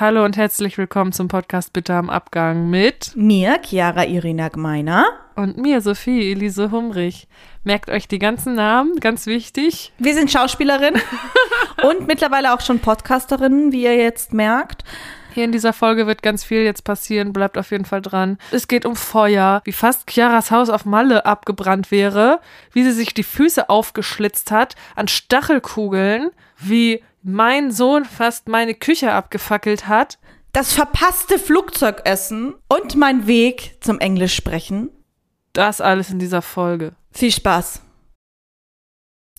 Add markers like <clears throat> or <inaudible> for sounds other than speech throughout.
Hallo und herzlich willkommen zum Podcast Bitte am Abgang mit mir, Chiara Irina Gmeiner. Und mir, Sophie Elise Humrich. Merkt euch die ganzen Namen, ganz wichtig. Wir sind Schauspielerin <laughs> und mittlerweile auch schon Podcasterin, wie ihr jetzt merkt. Hier in dieser Folge wird ganz viel jetzt passieren, bleibt auf jeden Fall dran. Es geht um Feuer, wie fast Chiaras Haus auf Malle abgebrannt wäre, wie sie sich die Füße aufgeschlitzt hat an Stachelkugeln, wie mein Sohn fast meine Küche abgefackelt hat. Das verpasste Flugzeugessen und mein Weg zum Englisch sprechen. Das alles in dieser Folge. Viel Spaß.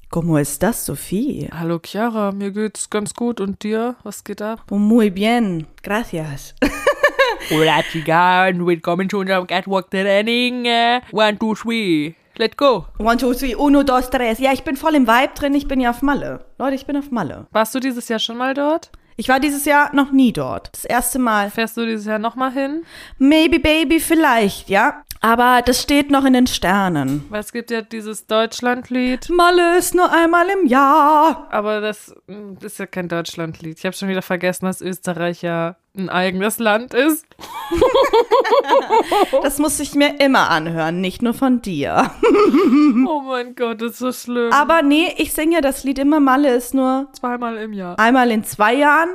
¿Cómo estás, Sophie? Hallo Chiara, mir geht's ganz gut und dir? Was geht ab? Muy bien, gracias. Hola chica willkommen zu unserem Catwalk-Training. One, two, three. Let's go. One, two, three, uno, dos, tres. Ja, ich bin voll im Vibe drin, ich bin ja auf Malle. Leute, ich bin auf Malle. Warst du dieses Jahr schon mal dort? Ich war dieses Jahr noch nie dort. Das erste Mal. Fährst du dieses Jahr nochmal hin? Maybe, baby, vielleicht, ja. Aber das steht noch in den Sternen. Weil es gibt ja dieses Deutschlandlied. Malle ist nur einmal im Jahr. Aber das, hm, das ist ja kein Deutschlandlied. Ich habe schon wieder vergessen, dass Österreich ja ein eigenes Land ist. <laughs> <laughs> das muss ich mir immer anhören, nicht nur von dir. <laughs> oh mein Gott, das ist so schlimm. Aber nee, ich singe das Lied immer. Malle ist nur zweimal im Jahr. Einmal in zwei Jahren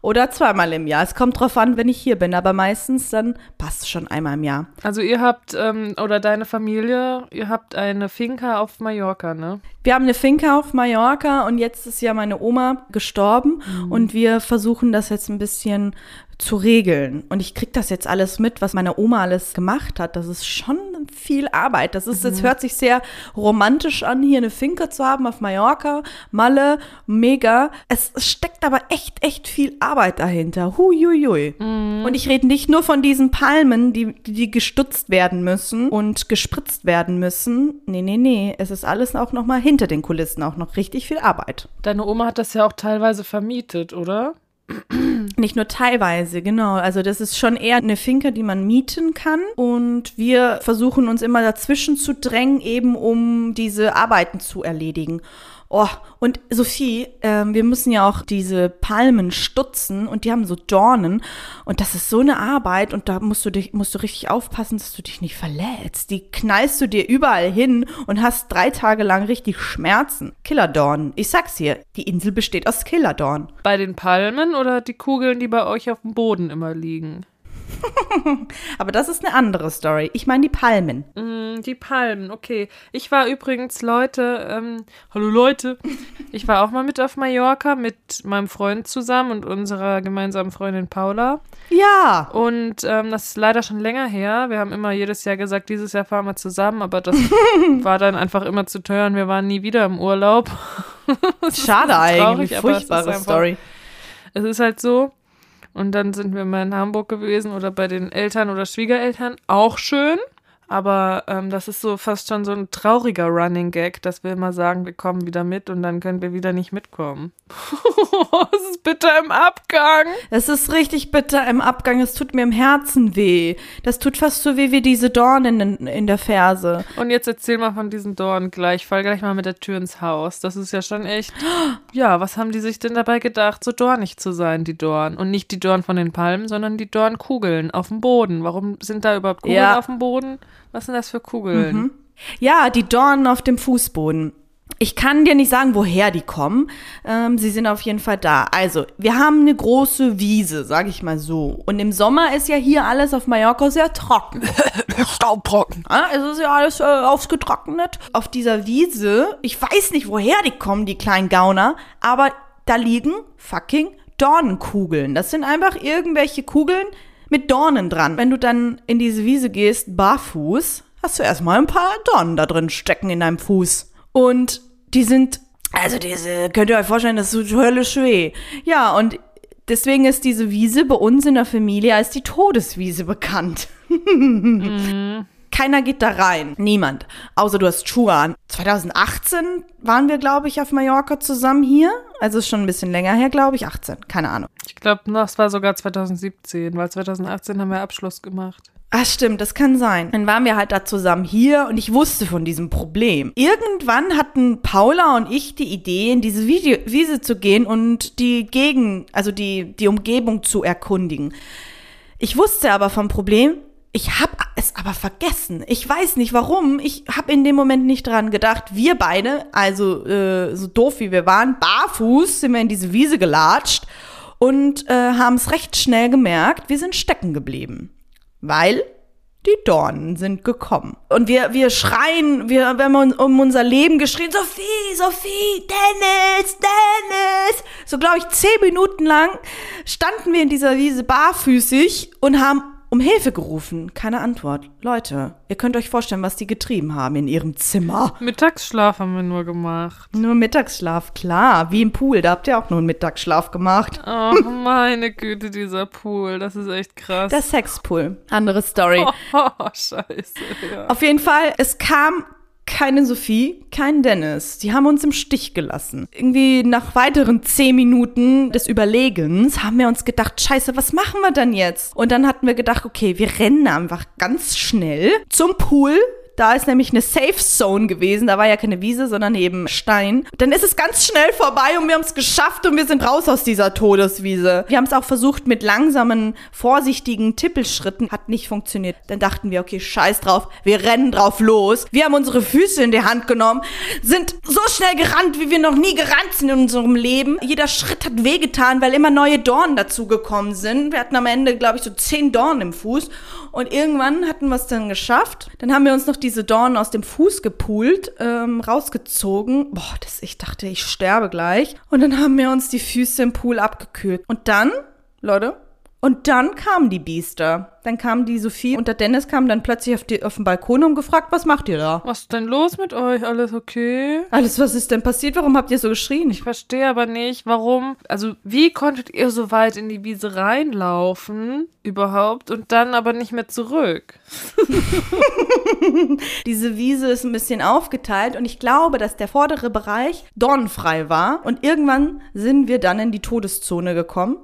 oder zweimal im Jahr. Es kommt drauf an, wenn ich hier bin, aber meistens dann passt es schon einmal im Jahr. Also ihr habt, ähm, oder deine Familie, ihr habt eine Finca auf Mallorca, ne? Wir haben eine Finca auf Mallorca und jetzt ist ja meine Oma gestorben mhm. und wir versuchen das jetzt ein bisschen zu regeln. Und ich kriege das jetzt alles mit, was meine Oma alles gemacht hat. Das ist schon viel Arbeit. Das ist, mhm. es hört sich sehr romantisch an, hier eine Finke zu haben auf Mallorca, Malle, mega. Es steckt aber echt, echt viel Arbeit dahinter. Huiuiui. Mhm. Und ich rede nicht nur von diesen Palmen, die, die gestutzt werden müssen und gespritzt werden müssen. Nee, nee, nee. Es ist alles auch noch mal hinter den Kulissen auch noch richtig viel Arbeit. Deine Oma hat das ja auch teilweise vermietet, oder? <clears throat> Nicht nur teilweise, genau. Also das ist schon eher eine Finke, die man mieten kann. Und wir versuchen uns immer dazwischen zu drängen, eben um diese Arbeiten zu erledigen. Oh, und Sophie, äh, wir müssen ja auch diese Palmen stutzen und die haben so Dornen und das ist so eine Arbeit und da musst du dich, musst du richtig aufpassen, dass du dich nicht verletzt. Die knallst du dir überall hin und hast drei Tage lang richtig Schmerzen. Killerdorn. Ich sag's dir, die Insel besteht aus Killerdorn. Bei den Palmen oder die Kugeln, die bei euch auf dem Boden immer liegen? <laughs> Aber das ist eine andere Story. Ich meine die Palmen. Mm, die Palmen, okay. Ich war übrigens, Leute, ähm, hallo Leute, ich war auch mal mit auf Mallorca mit meinem Freund zusammen und unserer gemeinsamen Freundin Paula. Ja. Und ähm, das ist leider schon länger her. Wir haben immer jedes Jahr gesagt, dieses Jahr fahren wir zusammen, aber das <laughs> war dann einfach immer zu teuer und wir waren nie wieder im Urlaub. <laughs> Schade traurig, eigentlich, furchtbare Story. Es ist halt so, und dann sind wir mal in Hamburg gewesen oder bei den Eltern oder Schwiegereltern. Auch schön. Aber ähm, das ist so fast schon so ein trauriger Running Gag, dass wir immer sagen, wir kommen wieder mit und dann können wir wieder nicht mitkommen. <laughs> Es ist bitter im Abgang. Es ist richtig bitter im Abgang. Es tut mir im Herzen weh. Das tut fast so weh wie diese Dornen in, in der Ferse. Und jetzt erzähl mal von diesen Dornen gleich. Fall gleich mal mit der Tür ins Haus. Das ist ja schon echt. <gasps> Ja, was haben die sich denn dabei gedacht, so dornig zu sein, die Dornen? Und nicht die Dornen von den Palmen, sondern die Dornkugeln auf dem Boden. Warum sind da überhaupt Kugeln ja. auf dem Boden? Was sind das für Kugeln? Mhm. Ja, die Dornen auf dem Fußboden. Ich kann dir nicht sagen, woher die kommen. Ähm, sie sind auf jeden Fall da. Also, wir haben eine große Wiese, sage ich mal so. Und im Sommer ist ja hier alles auf Mallorca sehr trocken. <laughs> Staubtrocken. Ja, es ist ja alles äh, ausgetrocknet. Auf dieser Wiese, ich weiß nicht, woher die kommen, die kleinen Gauner, aber da liegen fucking Dornenkugeln. Das sind einfach irgendwelche Kugeln, mit Dornen dran. Wenn du dann in diese Wiese gehst, barfuß, hast du erstmal ein paar Dornen da drin stecken in deinem Fuß. Und die sind, also diese, könnt ihr euch vorstellen, das ist so höllisch weh. Ja, und deswegen ist diese Wiese bei uns in der Familie als die Todeswiese bekannt. <laughs> mhm. Keiner geht da rein. Niemand. Außer du hast Schuhe an. 2018 waren wir, glaube ich, auf Mallorca zusammen hier. Also ist schon ein bisschen länger her, glaube ich. 18. Keine Ahnung. Ich glaube, das war sogar 2017, weil 2018 haben wir Abschluss gemacht. Ah, stimmt, das kann sein. Dann waren wir halt da zusammen hier und ich wusste von diesem Problem. Irgendwann hatten Paula und ich die Idee, in diese Video Wiese zu gehen und die Gegend, also die, die Umgebung zu erkundigen. Ich wusste aber vom Problem, ich habe es aber vergessen. Ich weiß nicht warum. Ich habe in dem Moment nicht dran gedacht. Wir beide, also äh, so doof wie wir waren, barfuß sind wir in diese Wiese gelatscht und äh, haben es recht schnell gemerkt, wir sind stecken geblieben weil die Dornen sind gekommen. Und wir, wir schreien, wir, wir haben um unser Leben geschrien, Sophie, Sophie, Dennis, Dennis. So, glaube ich, zehn Minuten lang standen wir in dieser Wiese barfüßig und haben um Hilfe gerufen. Keine Antwort. Leute, ihr könnt euch vorstellen, was die getrieben haben in ihrem Zimmer. Mittagsschlaf haben wir nur gemacht. Nur Mittagsschlaf, klar. Wie im Pool, da habt ihr auch nur einen Mittagsschlaf gemacht. Oh, <laughs> meine Güte, dieser Pool. Das ist echt krass. Der Sexpool. Andere Story. <laughs> Oh, scheiße. Ja. Auf jeden Fall, es kam keine Sophie, kein Dennis. Die haben uns im Stich gelassen. Irgendwie nach weiteren zehn Minuten des Überlegens haben wir uns gedacht, scheiße, was machen wir dann jetzt? Und dann hatten wir gedacht, okay, wir rennen einfach ganz schnell zum Pool, da ist nämlich eine Safe Zone gewesen. Da war ja keine Wiese, sondern eben Stein. Dann ist es ganz schnell vorbei und wir haben es geschafft und wir sind raus aus dieser Todeswiese. Wir haben es auch versucht mit langsamen, vorsichtigen Tippelschritten. Hat nicht funktioniert. Dann dachten wir, okay, scheiß drauf. Wir rennen drauf los. Wir haben unsere Füße in die Hand genommen, sind so schnell gerannt, wie wir noch nie gerannt sind in unserem Leben. Jeder Schritt hat wehgetan, weil immer neue Dornen dazugekommen sind. Wir hatten am Ende, glaube ich, so zehn Dornen im Fuß. Und irgendwann hatten wir es dann geschafft. Dann haben wir uns noch diese Dornen aus dem Fuß gepult, ähm, rausgezogen. Boah, das, ich dachte, ich sterbe gleich. Und dann haben wir uns die Füße im Pool abgekühlt. Und dann, Leute, und dann kamen die Biester. Dann kam die Sophie und der Dennis kam dann plötzlich auf, die, auf den Balkon und gefragt, was macht ihr da? Was ist denn los mit euch? Alles okay? Alles, was ist denn passiert? Warum habt ihr so geschrien? Ich verstehe aber nicht, warum. Also, wie konntet ihr so weit in die Wiese reinlaufen überhaupt und dann aber nicht mehr zurück? <laughs> Diese Wiese ist ein bisschen aufgeteilt und ich glaube, dass der vordere Bereich dornfrei war und irgendwann sind wir dann in die Todeszone gekommen.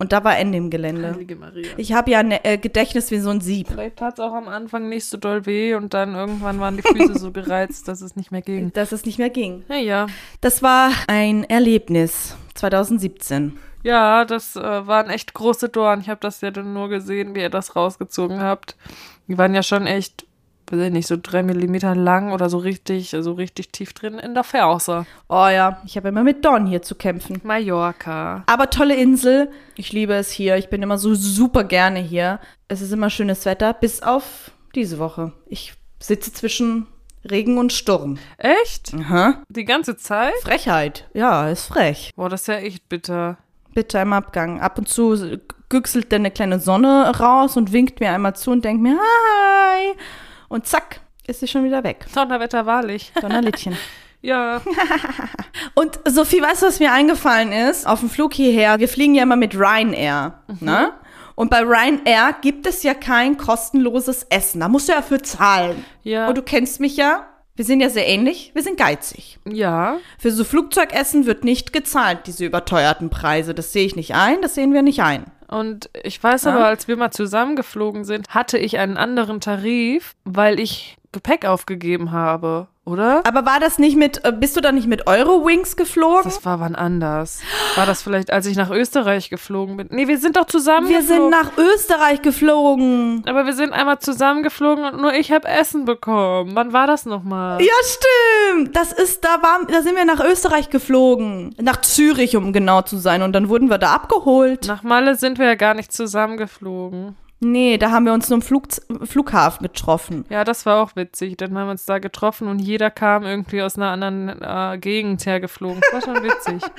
Und da war Ende im Gelände. Heilige Maria. Ich habe ja ein äh, Gedächtnis wie so ein Sieb. Vielleicht tat es auch am Anfang nicht so doll weh und dann irgendwann waren die Füße so gereizt, dass es nicht mehr ging. <laughs> Dass es nicht mehr ging. Naja. Das war ein Erlebnis 2017. Ja, das äh, waren echt große Dornen. Ich habe das ja dann nur gesehen, wie ihr das rausgezogen habt. Die waren ja schon echt, weiß ich nicht, so drei Millimeter lang oder so richtig, so richtig tief drin in der Ferse. Oh ja, ich habe immer mit Dorn hier zu kämpfen. Mallorca. Aber tolle Insel. Ich liebe es hier. Ich bin immer so super gerne hier. Es ist immer schönes Wetter, bis auf diese Woche. Ich sitze zwischen Regen und Sturm. Echt? Aha. Die ganze Zeit? Frechheit. Ja, ist frech. Boah, das ist ja echt bitter. Bitte im Abgang. Ab und zu güchselt dann eine kleine Sonne raus und winkt mir einmal zu und denkt mir, hi. Und zack, ist sie schon wieder weg. Donnerwetter wahrlich. Donnerlittchen. <laughs> Ja. <laughs> Und Sophie, weißt du, was mir eingefallen ist? Auf dem Flug hierher, wir fliegen ja immer mit Ryanair, ne? Und bei Ryanair gibt es ja kein kostenloses Essen. Da musst du ja für zahlen. Ja. Und du kennst mich ja. Wir sind ja sehr ähnlich. Wir sind geizig. Ja. Für so Flugzeugessen wird nicht gezahlt, diese überteuerten Preise. Das sehe ich nicht ein, das sehen wir nicht ein. Und ich weiß aber, als wir mal zusammengeflogen sind, hatte ich einen anderen Tarif, weil ich Gepäck aufgegeben habe, oder? Aber war das nicht mit, äh, bist du da nicht mit Eurowings geflogen? Das war wann anders. War das vielleicht, als ich nach Österreich geflogen bin? Nee, wir sind doch zusammen wir sind geflogen. nach Österreich geflogen. Aber wir sind einmal zusammengeflogen und nur ich habe Essen bekommen. Wann war das nochmal? Ja, stimmt. Das ist, da war, da sind wir nach Österreich geflogen. Nach Zürich, um genau zu sein. Und dann wurden wir da abgeholt. Nach Malle sind wir ja gar nicht zusammengeflogen. Nee, da haben wir uns nur im Flug, Flughafen getroffen. Ja, das war auch witzig. Dann haben wir uns da getroffen und jeder kam irgendwie aus einer anderen äh, Gegend hergeflogen. Das war schon witzig. <laughs>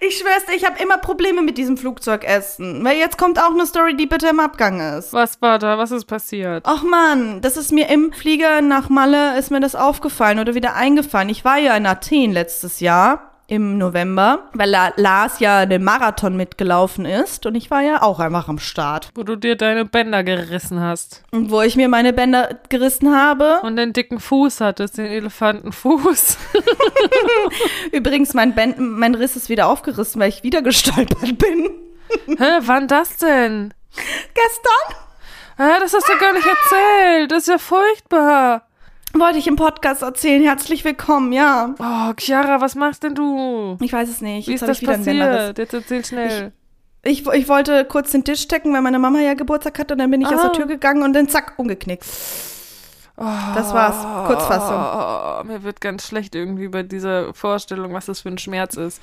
Ich schwör's dir, ich habe immer Probleme mit diesem Flugzeugessen. Weil jetzt kommt auch eine Story, die bitte im Abgang ist. Was war da? Was ist passiert? Ach man, das ist mir im Flieger nach Malle, ist mir das aufgefallen oder wieder eingefallen. Ich war ja in Athen letztes Jahr im November, weil La Lars ja den Marathon mitgelaufen ist und ich war ja auch einfach am Start. Wo du dir deine Bänder gerissen hast. Und wo ich mir meine Bänder gerissen habe. Und den dicken Fuß hattest, den Elefantenfuß. <laughs> Übrigens, mein, Bänd mein Riss ist wieder aufgerissen, weil ich wieder gestolpert bin. Hä, wann das denn? Gestern? Ah, das hast du gar nicht erzählt. Das ist ja furchtbar. Wollte ich im Podcast erzählen. Herzlich willkommen, ja. Oh, Chiara, was machst denn du? Ich weiß es nicht. Wie Jetzt ist das ich wieder passiert? Jetzt erzähl schnell. Ich, ich wollte kurz den Tisch decken, weil meine Mama ja Geburtstag hatte und dann bin ich aus der Ah. Tür gegangen und dann zack, umgeknickt. Das war's. Kurzfassung. Oh, mir wird ganz schlecht irgendwie bei dieser Vorstellung, was das für ein Schmerz ist.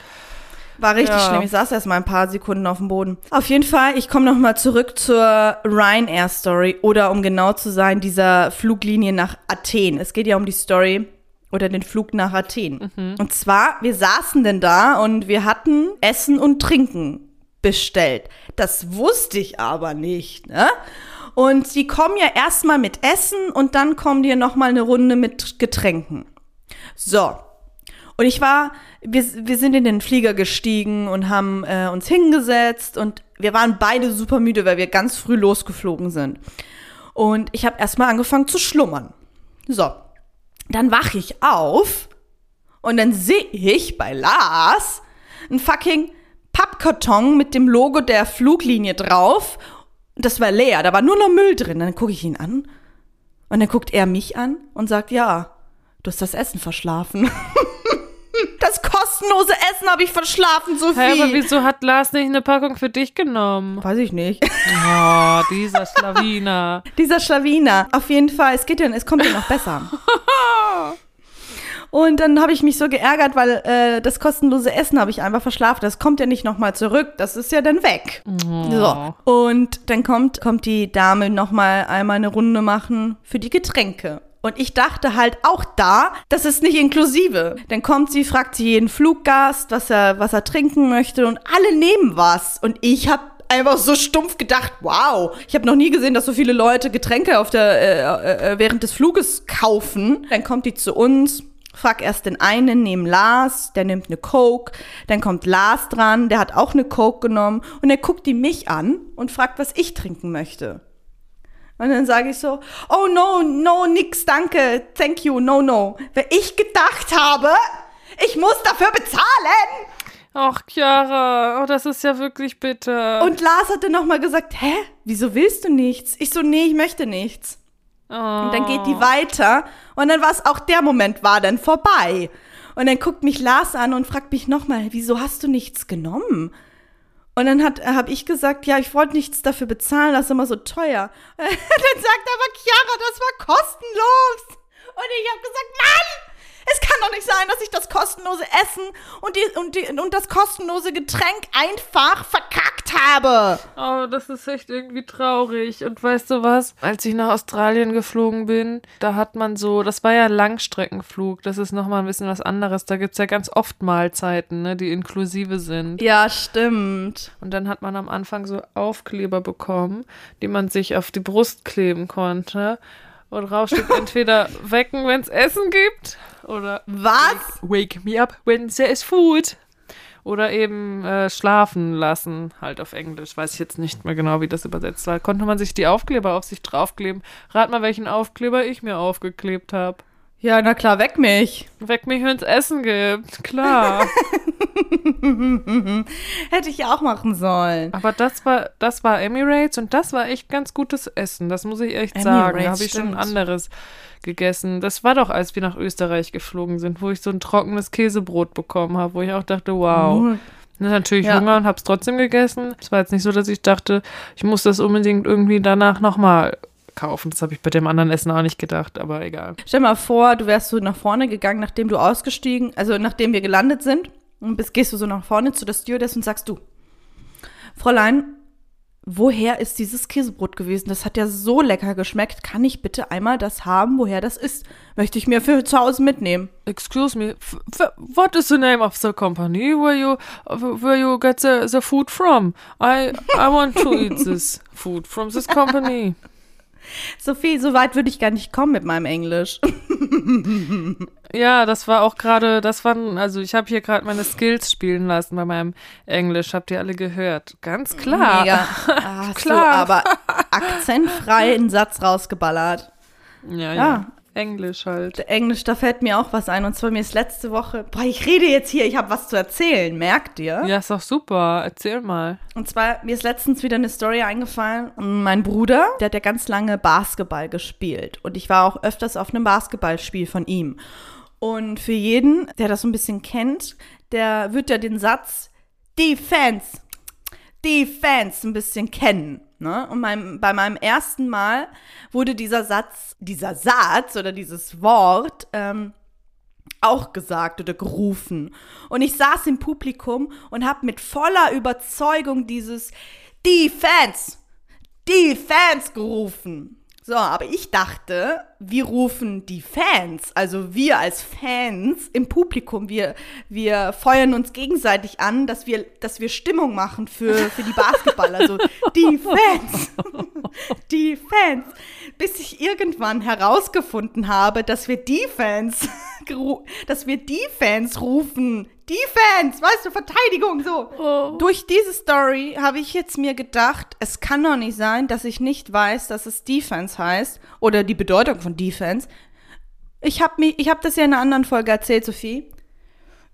War richtig Ja. schlimm. Ich saß erst mal ein paar Sekunden auf dem Boden. Auf jeden Fall, ich komme noch mal zurück zur Ryanair-Story oder um genau zu sein, dieser Fluglinie nach Athen. Es geht ja um die Story oder den Flug nach Athen. Und zwar, wir saßen denn da und wir hatten Essen und Trinken bestellt. Das wusste ich aber nicht, ne? Und die kommen ja erstmal mit Essen und dann kommen die ja noch mal eine Runde mit Getränken. So, und ich war, wir, wir sind in den Flieger gestiegen und haben äh, uns hingesetzt und wir waren beide super müde, weil wir ganz früh losgeflogen sind. Und ich habe erstmal angefangen zu schlummern. So, dann wache ich auf und dann sehe ich bei Lars einen fucking Pappkarton mit dem Logo der Fluglinie drauf. Das war leer, da war nur noch Müll drin. Dann gucke ich ihn an und dann guckt er mich an und sagt, ja, du hast das Essen verschlafen. <laughs> Das kostenlose Essen habe ich verschlafen, Sophie. Hä, aber wieso hat Lars nicht eine Packung für dich genommen? Weiß ich nicht. <laughs> Oh, dieser Schlawiner. <laughs> Dieser Schlawiner. Auf jeden Fall, es geht ja, es kommt ja noch besser. <laughs> Und dann habe ich mich so geärgert, weil äh, das kostenlose Essen habe ich einfach verschlafen. Das kommt ja nicht nochmal zurück. Das ist ja dann weg. So. Und dann kommt, kommt die Dame nochmal einmal eine Runde machen für die Getränke. Und ich dachte halt auch da, das ist nicht inklusive. Dann kommt sie, fragt sie jeden Fluggast, was er, was er trinken möchte und alle nehmen was. Und ich habe einfach so stumpf gedacht, wow, ich habe noch nie gesehen, dass so viele Leute Getränke auf der, äh, äh, während des Fluges kaufen. Dann kommt die zu uns, frag erst den einen neben Lars, der nimmt eine Coke, dann kommt Lars dran, der hat auch eine Coke genommen und dann guckt die mich an und fragt, was ich trinken möchte. Und dann sage ich so, oh no, no, nix, danke, thank you, no, no. Weil ich gedacht habe, ich muss dafür bezahlen. Ach, Chiara, oh, das ist ja wirklich bitter. Und Lars hatte nochmal gesagt, hä, wieso willst du nichts? Ich so, nee, ich möchte nichts. oh. Und dann geht die weiter und dann war es auch der Moment war dann vorbei. Und dann guckt mich Lars an und fragt mich nochmal, wieso hast du nichts genommen? Und dann hat habe ich gesagt, ja, ich wollte nichts dafür bezahlen, das ist immer so teuer. <laughs> dann sagt aber Chiara, das war kostenlos. Und ich habe gesagt, Mann, es kann doch nicht sein, dass ich das kostenlose Essen und, die, und, die, und das kostenlose Getränk einfach verkackt habe. Oh, das ist echt irgendwie traurig. Und weißt du was? Als ich nach Australien geflogen bin, da hat man so, das war ja Langstreckenflug, das ist nochmal ein bisschen was anderes. Da gibt's ja ganz oft Mahlzeiten, ne, die inklusive sind. Ja, stimmt. Und dann hat man am Anfang so Aufkleber bekommen, die man sich auf die Brust kleben konnte. Und drauf steht entweder wecken, wenn's Essen gibt, oder Was? Wake me up when there is food. Oder eben äh, schlafen lassen, halt auf Englisch. Weiß ich jetzt nicht mehr genau, wie das übersetzt war. Konnte man sich die Aufkleber auf sich draufkleben. Rat mal, welchen Aufkleber ich mir aufgeklebt habe. Ja, na klar, weck mich. Weck mich, wenn's Essen gibt. Klar. <laughs> <laughs> Hätte ich auch machen sollen. Aber das war, das war Emirates und das war echt ganz gutes Essen. Das muss ich echt sagen. Da Emirates, habe ich schon stimmt. anderes gegessen. Das war doch, als wir nach Österreich geflogen sind, wo ich so ein trockenes Käsebrot bekommen habe, wo ich auch dachte, wow. Mhm. Ich natürlich Ja. Hunger und habe es trotzdem gegessen. Es war jetzt nicht so, dass ich dachte, ich muss das unbedingt irgendwie danach nochmal kaufen. Das habe ich bei dem anderen Essen auch nicht gedacht, aber egal. Stell mal vor, du wärst so nach vorne gegangen, nachdem du ausgestiegen, also nachdem wir gelandet sind. Und bist, gehst du so nach vorne zu der Stewardess und sagst du, Fräulein, woher ist dieses Käsebrot gewesen? Das hat ja so lecker geschmeckt. Kann ich bitte einmal das haben, woher das ist? Möchte ich mir für zu Hause mitnehmen. Excuse me, f- what is the name of the company where you where you get the, the food from? I I want to eat this food from this company. <laughs> Sophie, so weit würde ich gar nicht kommen mit meinem Englisch. <laughs> Ja, das war auch gerade, das waren, also ich habe hier gerade meine Skills spielen lassen bei meinem Englisch, habt ihr alle gehört? Ganz klar. Mega. Ah, <laughs> Klar. So, aber akzentfrei einen Satz rausgeballert. Ja, ja. Ja, Englisch halt. Englisch, da fällt mir auch was ein. Und zwar mir ist letzte Woche, boah, ich rede jetzt hier, ich habe was zu erzählen, merkt ihr? Ja, ist doch super. Erzähl mal. Und zwar, mir ist letztens wieder eine Story eingefallen. Mein Bruder, der hat ja ganz lange Basketball gespielt. Und ich war auch öfters auf einem Basketballspiel von ihm. Und für jeden, der das so ein bisschen kennt, der wird ja den Satz Defense, Defense ein bisschen kennen. Ne? Und mein, bei meinem ersten Mal wurde dieser Satz, dieser Satz oder dieses Wort ähm, auch gesagt oder gerufen. Und ich saß im Publikum und habe mit voller Überzeugung dieses Defense, Defense gerufen. So, aber ich dachte, wir rufen die Fans, also wir als Fans im Publikum, wir, wir feuern uns gegenseitig an, dass wir, dass wir Stimmung machen für, für die Basketballer. Also die <laughs> Fans, die Fans. Bis ich irgendwann herausgefunden habe, dass wir die Fans, <laughs> dass wir die Fans rufen. Defense, weißt du, Verteidigung, so. Oh. Durch diese Story habe ich jetzt mir gedacht, es kann doch nicht sein, dass ich nicht weiß, dass es Defense heißt oder die Bedeutung von Defense. Ich habe mir, ich habe das ja in einer anderen Folge erzählt, Sophie.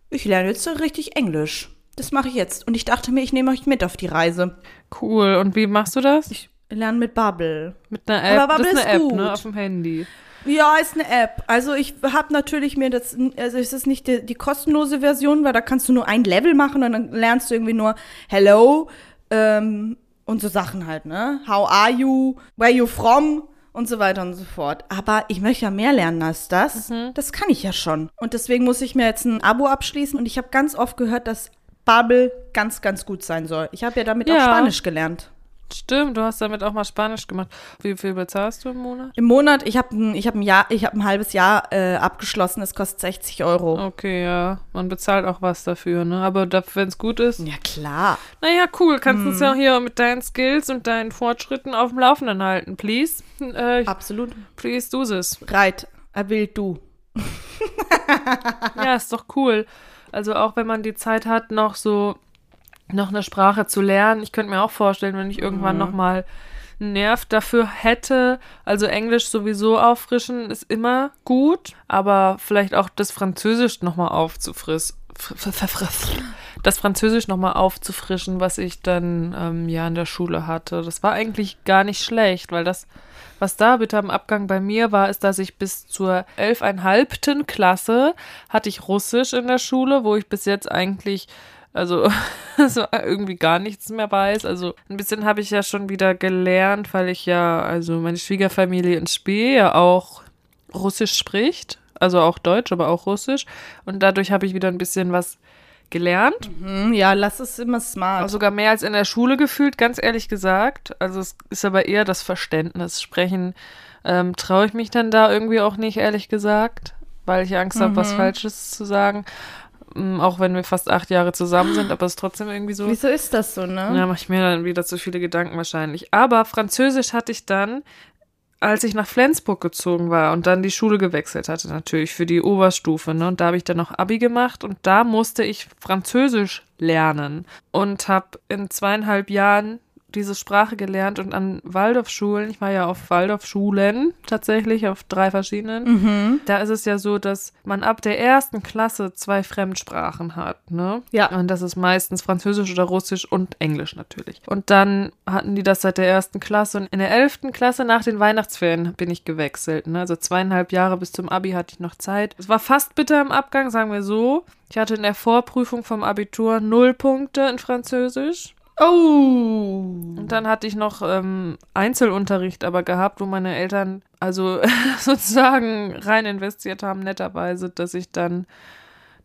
Ich lerne jetzt so richtig Englisch. Das mache ich jetzt. Und ich dachte mir, ich nehme euch mit auf die Reise. Cool. Und wie machst du das? Ich lerne mit Bubble. Mit einer App. Aber das Bubble ist eine ist App, gut. ne? Auf dem Handy. Ja, ist eine App. Also ich habe natürlich mir das, also es ist nicht die, die kostenlose Version, weil da kannst du nur ein Level machen und dann lernst du irgendwie nur Hello ähm, und so Sachen halt, ne? How are you? Where you from? Und so weiter und so fort. Aber ich möchte ja mehr lernen als das. Das kann ich ja schon. Und deswegen muss ich mir jetzt ein Abo abschließen. Und ich habe ganz oft gehört, dass Bubble ganz, ganz gut sein soll. Ich habe ja damit auch Ja. Spanisch gelernt. Stimmt, du hast damit auch mal Spanisch gemacht. Wie viel bezahlst du im Monat? Im Monat, ich habe ein, ich hab ein Jahr, ich habe ein halbes Jahr äh, abgeschlossen. Es kostet 60 Euro. Okay, ja. Man bezahlt auch was dafür, ne? Aber wenn es gut ist. Ja, klar. Naja, cool. Kannst uns ja hier mit deinen Skills und deinen Fortschritten auf dem Laufenden halten, please. Äh, Absolut. please do this. Reit, er will du. <laughs> Ja, ist doch cool. Also auch wenn man die Zeit hat, noch so noch eine Sprache zu lernen. Ich könnte mir auch vorstellen, wenn ich irgendwann noch mal einen Nerv dafür hätte. Also Englisch sowieso auffrischen ist immer gut, aber vielleicht auch das Französisch noch mal aufzufrissen. Das Französisch noch mal aufzufrischen, was ich dann ähm, ja in der Schule hatte. Das war eigentlich gar nicht schlecht, weil das was da bitte am Abgang bei mir war, ist, dass ich bis zur elfeinhalbten Klasse hatte ich Russisch in der Schule, wo ich bis jetzt eigentlich also <laughs> so irgendwie gar nichts mehr weiß. Also ein bisschen habe ich ja schon wieder gelernt, weil ich ja, also meine Schwiegerfamilie in Spee ja auch Russisch spricht. Also auch Deutsch, aber auch Russisch. Und dadurch habe ich wieder ein bisschen was gelernt. Hm, ja, lass es immer smart. Sogar mehr als in der Schule gefühlt, ganz ehrlich gesagt. Also es ist aber eher das Verständnis. Sprechen ähm, traue ich mich dann da irgendwie auch nicht, ehrlich gesagt, weil ich Angst habe, was Falsches zu sagen. Ähm, auch wenn wir fast acht Jahre zusammen sind, aber es ist trotzdem irgendwie so. Wieso ist das so, ne? Ja, mache ich mir dann wieder zu viele Gedanken wahrscheinlich. Aber Französisch hatte ich dann, als ich nach Flensburg gezogen war und dann die Schule gewechselt hatte, natürlich für die Oberstufe. Ne? Und da habe ich dann noch Abi gemacht und da musste ich Französisch lernen und habe in zweieinhalb Jahren diese Sprache gelernt und an Waldorfschulen, ich war ja auf Waldorfschulen tatsächlich, auf drei verschiedenen, da ist es ja so, dass man ab der ersten Klasse zwei Fremdsprachen hat, ne? Ja. Und das ist meistens Französisch oder Russisch und Englisch natürlich. Und dann hatten die das seit der ersten Klasse und in der elften Klasse nach den Weihnachtsferien bin ich gewechselt, ne? Also zweieinhalb Jahre bis zum Abi hatte ich noch Zeit. Es war fast bitter im Abgang, sagen wir so. Ich hatte in der Vorprüfung vom Abitur null Punkte in Französisch. Oh. Und dann hatte ich noch ähm, Einzelunterricht aber gehabt, wo meine Eltern also <laughs> sozusagen rein investiert haben, netterweise, dass ich dann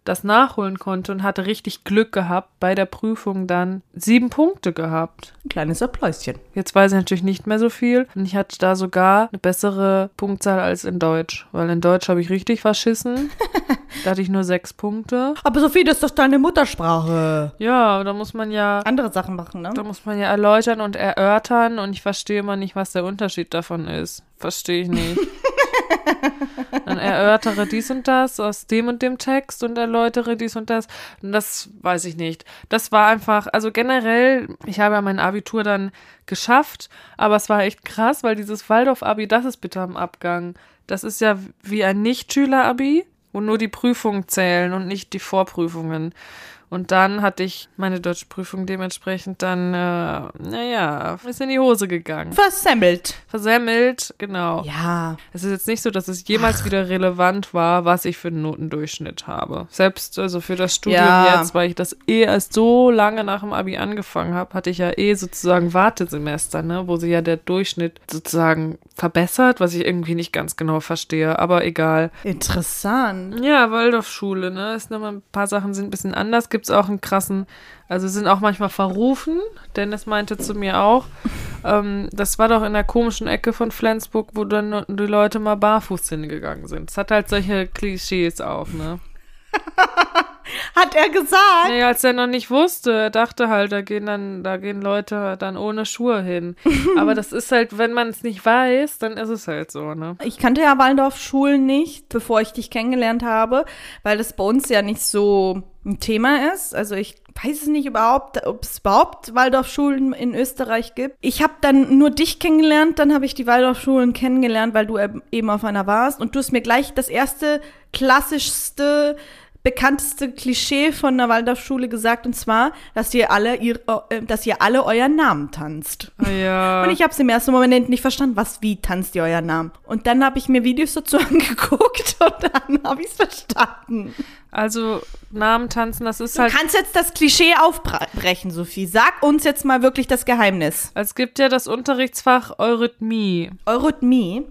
das nachholen konnte und hatte richtig Glück gehabt, bei der Prüfung dann sieben Punkte gehabt. Ein kleines Appläuschen. Jetzt weiß ich natürlich nicht mehr so viel. Und ich hatte da sogar eine bessere Punktzahl als in Deutsch. Weil in Deutsch habe ich richtig verschissen. <laughs> da hatte ich nur sechs Punkte. Aber Sophie, das ist doch deine Muttersprache. Ja, da muss man ja Andere Sachen machen, ne? Da muss man ja erläutern und erörtern und ich verstehe immer nicht, was der Unterschied davon ist. Verstehe ich nicht. <laughs> Dann erörtere dies und das aus dem und dem Text und erläutere dies und das. Und das weiß ich nicht. Das war einfach, also generell, ich habe ja mein Abitur dann geschafft, aber es war echt krass, weil dieses Waldorf-Abi, das ist bitter am Abgang. das ist ja wie ein Nicht-Schüler-Abi, wo nur die Prüfungen zählen und nicht die Vorprüfungen. Und dann hatte ich meine Deutschprüfung dementsprechend dann, äh, naja, ist in die Hose gegangen. Versemmelt. Versemmelt, genau. Ja. Es ist jetzt nicht so, dass es jemals wieder relevant war, was ich für einen Notendurchschnitt habe. Selbst also für das Studium Ja. jetzt, weil ich das eh erst so lange nach dem Abi angefangen habe, hatte ich ja eh sozusagen Wartesemester, ne, wo sich ja der Durchschnitt sozusagen verbessert, was ich irgendwie nicht ganz genau verstehe, aber egal. Interessant. Ja, Waldorfschule, ne? Ist nochmal ein paar Sachen sind ein bisschen anders. Gibt's auch einen krassen, also sind auch manchmal verrufen. Dennis meinte zu mir auch, ähm, das war doch in der komischen Ecke von Flensburg, wo dann die Leute mal barfuß hingegangen sind. Es hat halt solche Klischees auch, ne? Hat er gesagt? Naja, als er noch nicht wusste, er dachte halt, da gehen dann, da gehen Leute dann ohne Schuhe hin. <laughs> Aber das ist halt, wenn man es nicht weiß, dann ist es halt so, ne? Ich kannte ja Waldorfschulen nicht, bevor ich dich kennengelernt habe, weil das bei uns ja nicht so ein Thema ist. Also ich weiß es nicht überhaupt, ob es überhaupt Waldorfschulen in Österreich gibt. Ich habe dann nur dich kennengelernt, dann habe ich die Waldorfschulen kennengelernt, weil du eben auf einer warst und du hast mir gleich das erste klassischste bekannteste Klischee von der Waldorfschule gesagt und zwar, dass ihr alle ihr, äh, dass ihr alle euren Namen tanzt. Ja. Und ich habe es im ersten Moment nicht verstanden, was, wie tanzt ihr euren Namen? Und dann habe ich mir Videos dazu <laughs> angeguckt und dann habe ich es verstanden. Also Namen tanzen, das ist Du halt. kannst jetzt das Klischee aufbrechen, Sophie. Sag uns jetzt mal wirklich das Geheimnis. Es gibt ja das Unterrichtsfach Eurythmie. Eurythmie,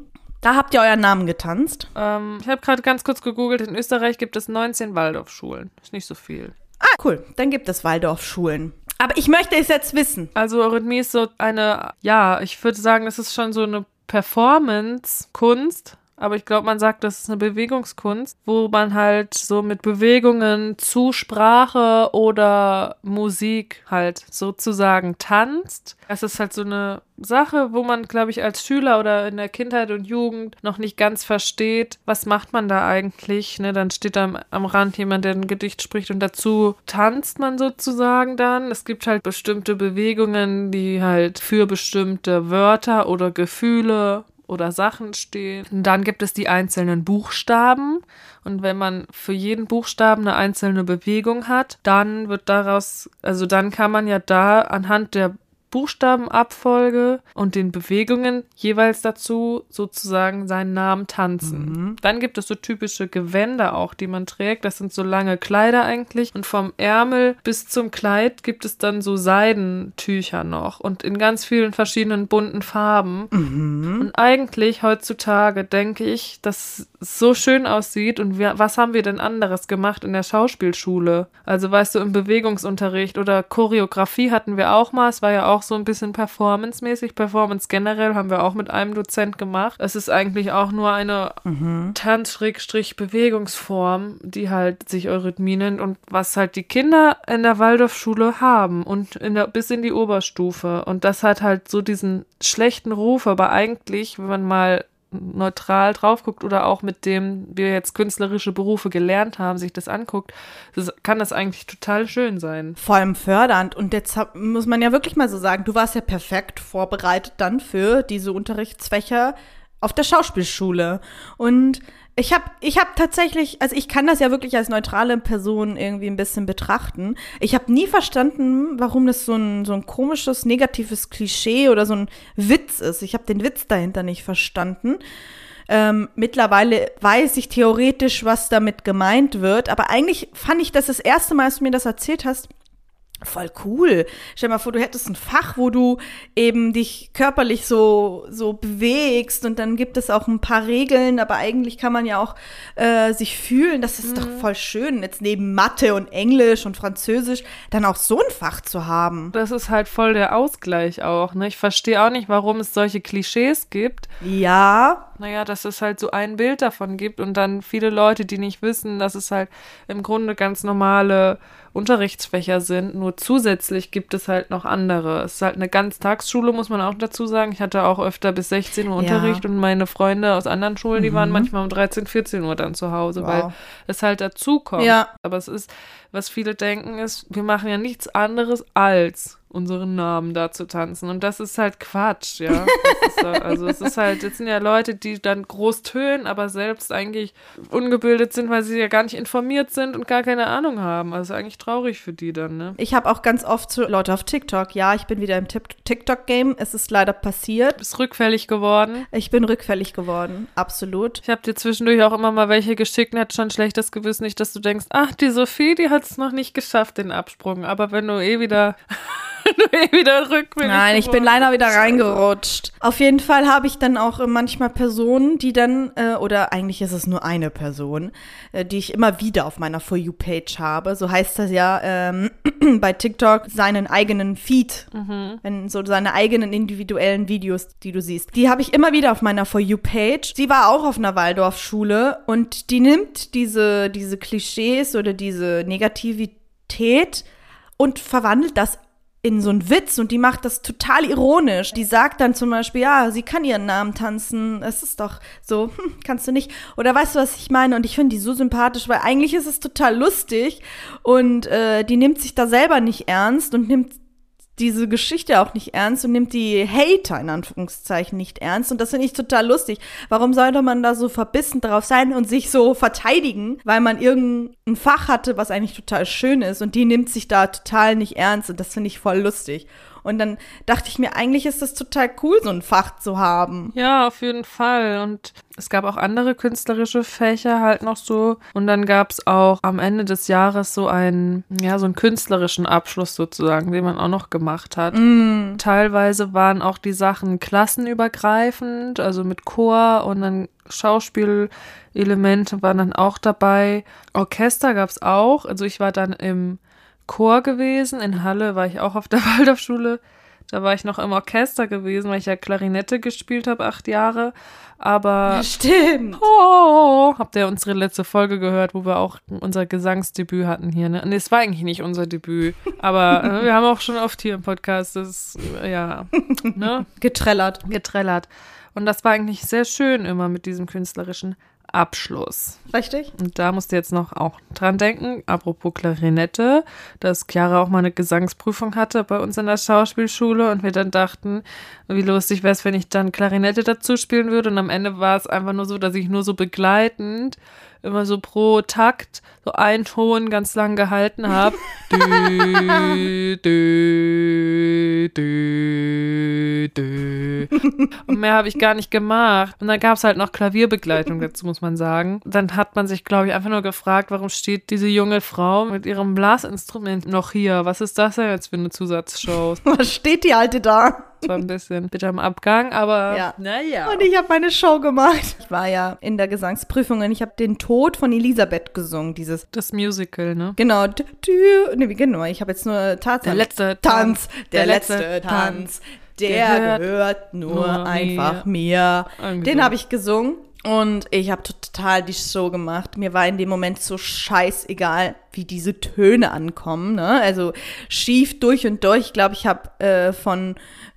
da habt ihr euren Namen getanzt. Ähm, ich habe gerade ganz kurz gegoogelt, in Österreich gibt es 19 Waldorfschulen. Ist nicht so viel. Ah, cool. Dann gibt es Waldorfschulen. Aber ich möchte es jetzt wissen. Also Eurythmie ist so eine, ja, ich würde sagen, das ist schon so eine Performance-Kunst. Aber ich glaube, man sagt, das ist eine Bewegungskunst, wo man halt so mit Bewegungen zu Sprache oder Musik halt sozusagen tanzt. Es ist halt so eine Sache, wo man, glaube ich, als Schüler oder in der Kindheit und Jugend noch nicht ganz versteht, was macht man da eigentlich. Ne? Dann steht da am, am Rand jemand, der ein Gedicht spricht und dazu tanzt man sozusagen dann. Es gibt halt bestimmte Bewegungen, die halt für bestimmte Wörter oder Gefühle oder Sachen stehen. Und dann gibt es die einzelnen Buchstaben. Und wenn man für jeden Buchstaben eine einzelne Bewegung hat, dann wird daraus, also dann kann man ja da anhand der Buchstabenabfolge und den Bewegungen jeweils dazu sozusagen seinen Namen tanzen. Dann gibt es so typische Gewänder auch, die man trägt. Das sind so lange Kleider eigentlich. Und vom Ärmel bis zum Kleid gibt es dann so Seidentücher noch und in ganz vielen verschiedenen bunten Farben. Und eigentlich heutzutage denke ich, dass es so schön aussieht und wir, was haben wir denn anderes gemacht in der Schauspielschule? Also weißt du, im Bewegungsunterricht oder Choreografie hatten wir auch mal, es war ja auch so ein bisschen performancemäßig. Performance generell haben wir auch mit einem Dozent gemacht. Es ist eigentlich auch nur eine Tanz-Bewegungsform, die halt sich Eurythmie nennt und was halt die Kinder in der Waldorfschule haben und in der, bis in die Oberstufe. Und das hat halt so diesen schlechten Ruf, aber eigentlich, wenn man mal neutral drauf guckt oder auch mit dem wir jetzt künstlerische Berufe gelernt haben, sich das anguckt, das, kann das eigentlich total schön sein. Vor allem fördernd. Und jetzt muss man ja wirklich mal so sagen, du warst ja perfekt vorbereitet dann für diese Unterrichtsfächer auf der Schauspielschule. Und ich habe ich hab tatsächlich, also ich kann das ja wirklich als neutrale Person irgendwie ein bisschen betrachten. Ich habe nie verstanden, warum das so ein, so ein komisches, negatives Klischee oder so ein Witz ist. Ich habe den Witz dahinter nicht verstanden. Ähm, mittlerweile weiß ich theoretisch, was damit gemeint wird, aber eigentlich fand ich das das erste Mal, als du mir das erzählt hast, voll cool. Stell dir mal vor, du hättest ein Fach, wo du eben dich körperlich so, so bewegst und dann gibt es auch ein paar Regeln, aber eigentlich kann man ja auch äh, sich fühlen. Das ist doch voll schön, jetzt neben Mathe und Englisch und Französisch dann auch so ein Fach zu haben. Das ist halt voll der Ausgleich auch. Ne? Ich verstehe auch nicht, warum es solche Klischees gibt. Ja, Naja, dass es halt so ein Bild davon gibt und dann viele Leute, die nicht wissen, dass es halt im Grunde ganz normale Unterrichtsfächer sind. Nur zusätzlich gibt es halt noch andere. Es ist halt eine Ganztagsschule, muss man auch dazu sagen. Ich hatte auch öfter bis 16 Uhr Ja. Unterricht und meine Freunde aus anderen Schulen, die waren manchmal um 13, 14 Uhr dann zu Hause, Wow. weil es halt dazu kommt. Ja. Aber es ist, was viele denken ist, wir machen ja nichts anderes als unseren Namen da zu tanzen. Und das ist halt Quatsch, ja. Ist, also es ist halt, es sind ja Leute, die dann groß tönen, aber selbst eigentlich ungebildet sind, weil sie ja gar nicht informiert sind und gar keine Ahnung haben. Also eigentlich traurig für die dann, ne? Ich habe auch ganz oft zu Leute auf TikTok, ja, ich bin wieder im TikTok-Game. Es ist leider passiert. Du bist rückfällig geworden. Ich bin rückfällig geworden, absolut. Ich habe dir zwischendurch auch immer mal welche geschickt und hatte schon schlechtes Gewissen, nicht, dass du denkst, ach, die Sophie, die hat es noch nicht geschafft, den Absprung. Aber wenn du eh wieder <laughs> wieder rückwärts. Nein, ich bin leider wieder reingerutscht. Auf jeden Fall habe ich dann auch manchmal Personen, die dann, äh, oder eigentlich ist es nur eine Person, äh, die ich immer wieder auf meiner For You-Page habe. So heißt das ja ähm, <clears throat> bei TikTok, seinen eigenen Feed. Mhm. Wenn so seine eigenen individuellen Videos, die du siehst. Die habe ich immer wieder auf meiner For You-Page. Sie war auch auf einer Waldorfschule und die nimmt diese, diese Klischees oder diese Negativität und verwandelt das in so einen Witz und die macht das total ironisch. Die sagt dann zum Beispiel, ja, sie kann ihren Namen tanzen. Es ist doch so, <laughs> hm, kannst du nicht. Oder weißt du, was ich meine? Und ich finde die so sympathisch, weil eigentlich ist es total lustig und äh, die nimmt sich da selber nicht ernst und nimmt diese Geschichte auch nicht ernst und nimmt die Hater in Anführungszeichen nicht ernst. Und das finde ich total lustig. Warum sollte man da so verbissen drauf sein und sich so verteidigen, weil man irgendein Fach hatte, was eigentlich total schön ist und die nimmt sich da total nicht ernst und das finde ich voll lustig. Und dann dachte ich mir, eigentlich ist das total cool, so ein Fach zu haben. Ja, auf jeden Fall. Und es gab auch andere künstlerische Fächer halt noch so. Und dann gab es auch am Ende des Jahres so einen, ja, so einen künstlerischen Abschluss sozusagen, den man auch noch gemacht hat. Mm. Teilweise waren auch die Sachen klassenübergreifend, also mit Chor und dann Schauspielelemente waren dann auch dabei. Orchester gab es auch. Also ich war dann im Chor gewesen. In Halle war ich auch auf der <laughs> Waldorfschule. Da war ich noch im Orchester gewesen, weil ich ja Klarinette gespielt habe, acht Jahre. Aber. Stimmt. Oh, habt ihr unsere letzte Folge gehört, wo wir auch unser Gesangsdebüt hatten hier, ne? Nee, es war eigentlich nicht unser Debüt. Aber äh, <laughs> wir haben auch schon oft hier im Podcast das, ja, ne? Getrellert. Getrellert. Und das war eigentlich sehr schön immer mit diesem künstlerischen Abschluss. Richtig. Und da musst du jetzt noch auch dran denken, apropos Klarinette, dass Chiara auch mal eine Gesangsprüfung hatte bei uns in der Schauspielschule und wir dann dachten, wie lustig wäre es, wenn ich dann Klarinette dazu spielen würde. Und am Ende war es einfach nur so, dass ich nur so begleitend immer so pro Takt so einen Ton ganz lang gehalten habe. <laughs> dü, dü, dü, dü. Und mehr habe ich gar nicht gemacht. Und dann gab es halt noch Klavierbegleitung dazu, muss man sagen. Dann hat man sich, glaube ich, einfach nur gefragt, warum steht diese junge Frau mit ihrem Blasinstrument noch hier? Was ist das denn jetzt für eine Zusatzshow? <laughs> Was steht die Alte da? War ein bisschen bitter am Abgang, aber ja. naja. Und ich habe meine Show gemacht. Ich war ja in der Gesangsprüfung und ich habe den Tod von Elisabeth gesungen, dieses. Das Musical, ne? Genau. Nee, genau. Ich habe jetzt nur Tatsache. Der letzte Tanz, der, letzte Tanz, der gehört nur, einfach mir. mir. Den habe ich gesungen. Und ich habe total die Show gemacht. Mir war in dem Moment so scheißegal, wie diese Töne ankommen. Ne? Also schief durch und durch. Ich glaube, ich habe äh, von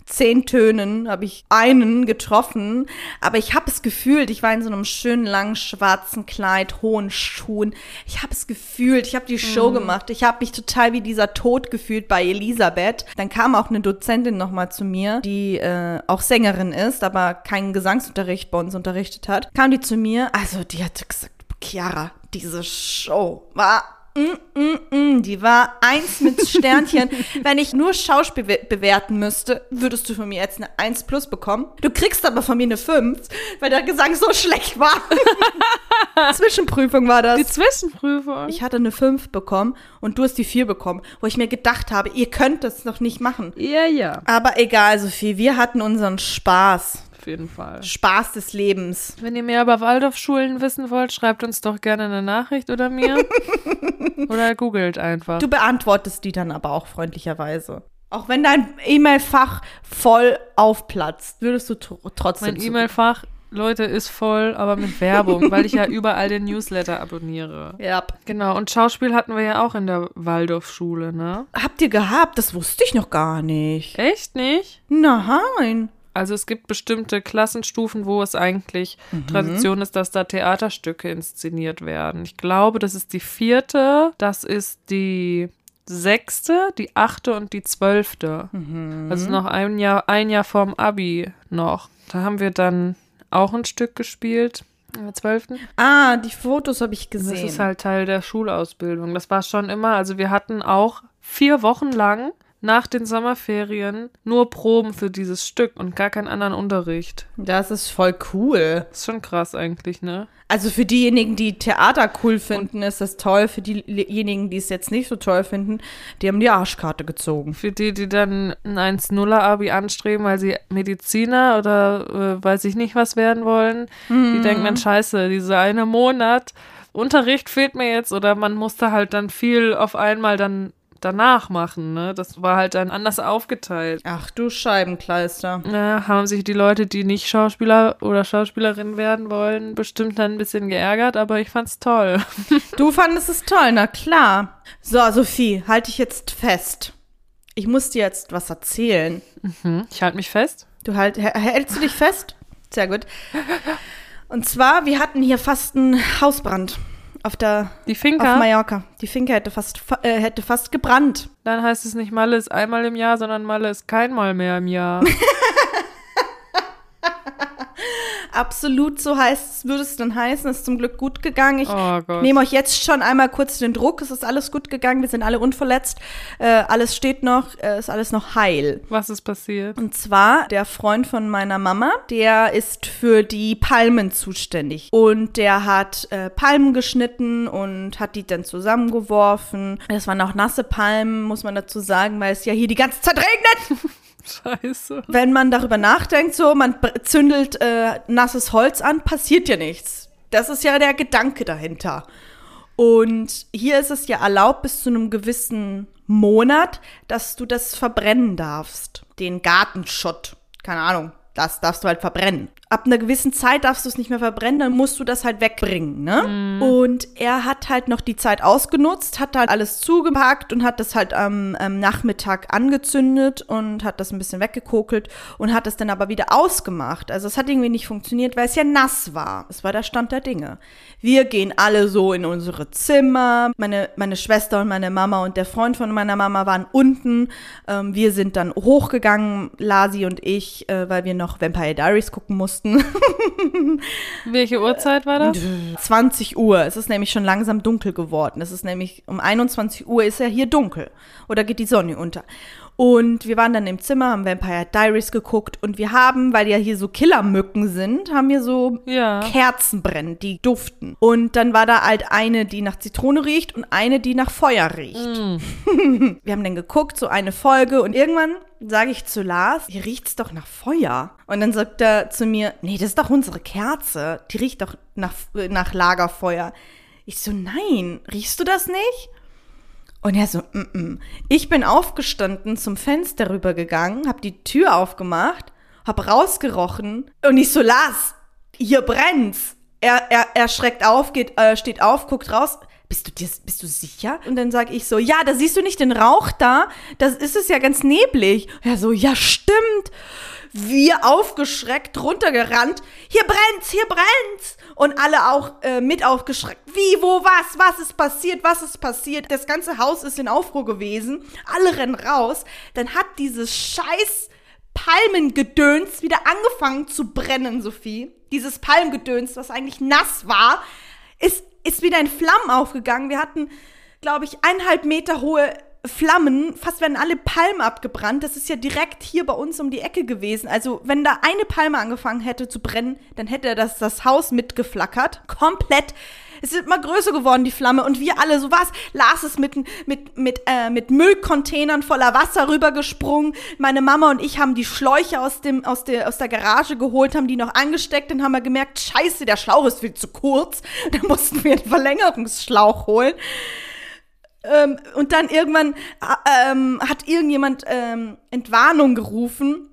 zehn Tönen habe ich einen getroffen, aber ich habe es gefühlt, ich war in so einem schönen langen schwarzen Kleid, hohen Schuhen. Ich habe es gefühlt, ich habe die Show mhm. gemacht. Ich habe mich total wie dieser Tod gefühlt bei Elisabeth. Dann kam auch eine Dozentin nochmal zu mir, die äh, auch Sängerin ist, aber keinen Gesangsunterricht bei uns unterrichtet hat. Kam die zu mir, also die hat gesagt, Chiara, diese Show war Mm, mm, mm, die war eins mit Sternchen. <laughs> Wenn ich nur Schauspiel be bewerten müsste, würdest du von mir jetzt eine 1 plus bekommen. Du kriegst aber von mir eine 5, weil der Gesang so schlecht war. <laughs> Zwischenprüfung war das. Die Zwischenprüfung? Ich hatte eine 5 bekommen und du hast die 4 bekommen, wo ich mir gedacht habe, ihr könnt das noch nicht machen. Ja, ja. Aber egal, Sophie, wir hatten unseren Spaß jeden Fall. Spaß des Lebens. Wenn ihr mehr über Waldorfschulen wissen wollt, schreibt uns doch gerne eine Nachricht oder mir. <laughs> oder googelt einfach. Du beantwortest die dann aber auch freundlicherweise. Auch wenn dein E-Mail-Fach voll aufplatzt, würdest du trotzdem. Mein E-Mail-Fach Leute, ist voll, aber mit Werbung, weil ich ja <laughs> überall den Newsletter abonniere. Ja. Genau, und Schauspiel hatten wir ja auch in der Waldorfschule, ne? Habt ihr gehabt? Das wusste ich noch gar nicht. Echt nicht? Nein. Also es gibt bestimmte Klassenstufen, wo es eigentlich Tradition ist, dass da Theaterstücke inszeniert werden. Ich glaube, das ist die vierte, das ist die sechste, die achte und die zwölfte. Also noch ein Jahr, ein Jahr vorm Abi noch. Da haben wir dann auch ein Stück gespielt. In der zwölften. Ah, die Fotos habe ich Das gesehen. ist halt Teil der Schulausbildung. Das war schon immer, also wir hatten auch vier Wochen lang nach den Sommerferien nur Proben für dieses Stück und gar keinen anderen Unterricht. das ist voll cool. ist schon krass eigentlich, ne? Also für diejenigen, die Theater cool finden, ist das toll. Für diejenigen, die es jetzt nicht so toll finden, die haben die Arschkarte gezogen. Für die, die dann ein 1-0er-Abi anstreben, weil sie Mediziner oder äh, weiß ich nicht was werden wollen, die denken dann, scheiße, dieser eine Monat Unterricht fehlt mir jetzt oder man musste halt dann viel auf einmal dann danach machen, ne? Das war halt dann anders aufgeteilt. Ach du Scheibenkleister. Na, haben sich die Leute, die nicht Schauspieler oder Schauspielerin werden wollen, bestimmt dann ein bisschen geärgert, aber ich fand's toll. <laughs> Du fandest es toll, na klar. So, Sophie, halte ich jetzt fest. Ich muss dir jetzt was erzählen. Ich halte mich fest. Du halt, hä- hältst du dich fest? Sehr gut. Und zwar, wir hatten hier fast einen Hausbrand auf der Die auf Finca, Mallorca. Die Finca hätte fast fa- äh, hätte fast gebrannt. dann heißt es nicht Malle ist einmal im Jahr, sondern Malle ist kein Mal mehr im Jahr. <laughs> Absolut so heißt es, würde es dann heißen. Ist zum Glück gut gegangen. Ich Oh nehme euch jetzt schon einmal kurz den Druck. Es ist alles gut gegangen. Wir sind alle unverletzt. Äh, alles steht noch. Äh, ist alles noch heil. Was ist passiert? Und zwar der Freund von meiner Mama, der ist für die Palmen zuständig. Und der hat äh, Palmen geschnitten und hat die dann zusammengeworfen. Das waren auch nasse Palmen, muss man dazu sagen, weil es ja hier die ganze Zeit regnet. <laughs> <laughs> Scheiße. Wenn man darüber nachdenkt, so, man zündelt äh, nasses Holz an, passiert ja nichts. Das ist ja der Gedanke dahinter. Und hier ist es ja erlaubt bis zu einem gewissen Monat, dass du das verbrennen darfst. Den Gartenschutt. Keine Ahnung. Das darfst du halt verbrennen. Ab einer gewissen Zeit darfst du es nicht mehr verbrennen, dann musst du das halt wegbringen, ne? Und er hat halt noch die Zeit ausgenutzt, hat halt alles zugepackt und hat das halt am, am Nachmittag angezündet und hat das ein bisschen weggekokelt und hat es dann aber wieder ausgemacht. Also es hat irgendwie nicht funktioniert, weil es ja nass war. Das war der Stand der Dinge. Wir gehen alle so in unsere Zimmer. Meine, meine Schwester und meine Mama und der Freund von meiner Mama waren unten. Ähm, wir sind dann hochgegangen, Lasi und ich, äh, weil wir noch Vampire Diaries gucken mussten. <laughs> Welche Uhrzeit war das? 20 Uhr. Es ist nämlich schon langsam dunkel geworden. Es ist nämlich um 21 Uhr ist ja hier dunkel. Oder geht die Sonne unter. Und wir waren dann im Zimmer, haben Vampire Diaries geguckt und wir haben, weil ja hier so Killermücken sind, haben wir so Ja. Kerzen brennen, die duften. Und dann war da halt eine, die nach Zitrone riecht und eine, die nach Feuer riecht. <laughs> wir haben dann geguckt, so eine Folge und irgendwann sage ich zu Lars, hier riecht's doch nach Feuer. Und dann sagt er zu mir, nee, das ist doch unsere Kerze. Die riecht doch nach, nach Lagerfeuer. Ich so, nein, riechst du das nicht? Und er so, mm -mm. ich bin aufgestanden, zum Fenster rübergegangen, hab die Tür aufgemacht, hab rausgerochen und ich so, Lars, hier brennt's. Er, er, er schreckt auf, geht, äh, steht auf, guckt raus. Bist du dir, bist du sicher? Und dann sag ich so, ja, da siehst du nicht den Rauch da? Das ist es ja ganz neblig. Er so, ja, stimmt. Wir aufgeschreckt, runtergerannt. Hier brennt's, hier brennt's. Und alle auch äh, mit aufgeschreckt. Wie, wo, was, was ist passiert, was ist passiert? Das ganze Haus ist in Aufruhr gewesen. Alle rennen raus. Dann hat dieses scheiß Palmengedöns wieder angefangen zu brennen, Sophie. Dieses Palmgedöns, was eigentlich nass war, ist, ist wieder in Flammen aufgegangen. Wir hatten, glaube ich, eineinhalb Meter hohe Flammen. Fast werden alle Palmen abgebrannt. Das ist ja direkt hier bei uns um die Ecke gewesen. Also, wenn da eine Palme angefangen hätte zu brennen, dann hätte das, das Haus mitgeflackert. Komplett. Es ist immer größer geworden, die Flamme. Und wir alle, so was. Lars ist mit, mit, mit, äh, mit Müllcontainern voller Wasser rübergesprungen. Meine Mama und ich haben die Schläuche aus, dem, aus, der, aus der Garage geholt, haben die noch angesteckt. Dann haben wir gemerkt, scheiße, der Schlauch ist viel zu kurz. <laughs> Dann mussten wir einen Verlängerungsschlauch holen. Ähm, und dann irgendwann äh, ähm, hat irgendjemand ähm, Entwarnung gerufen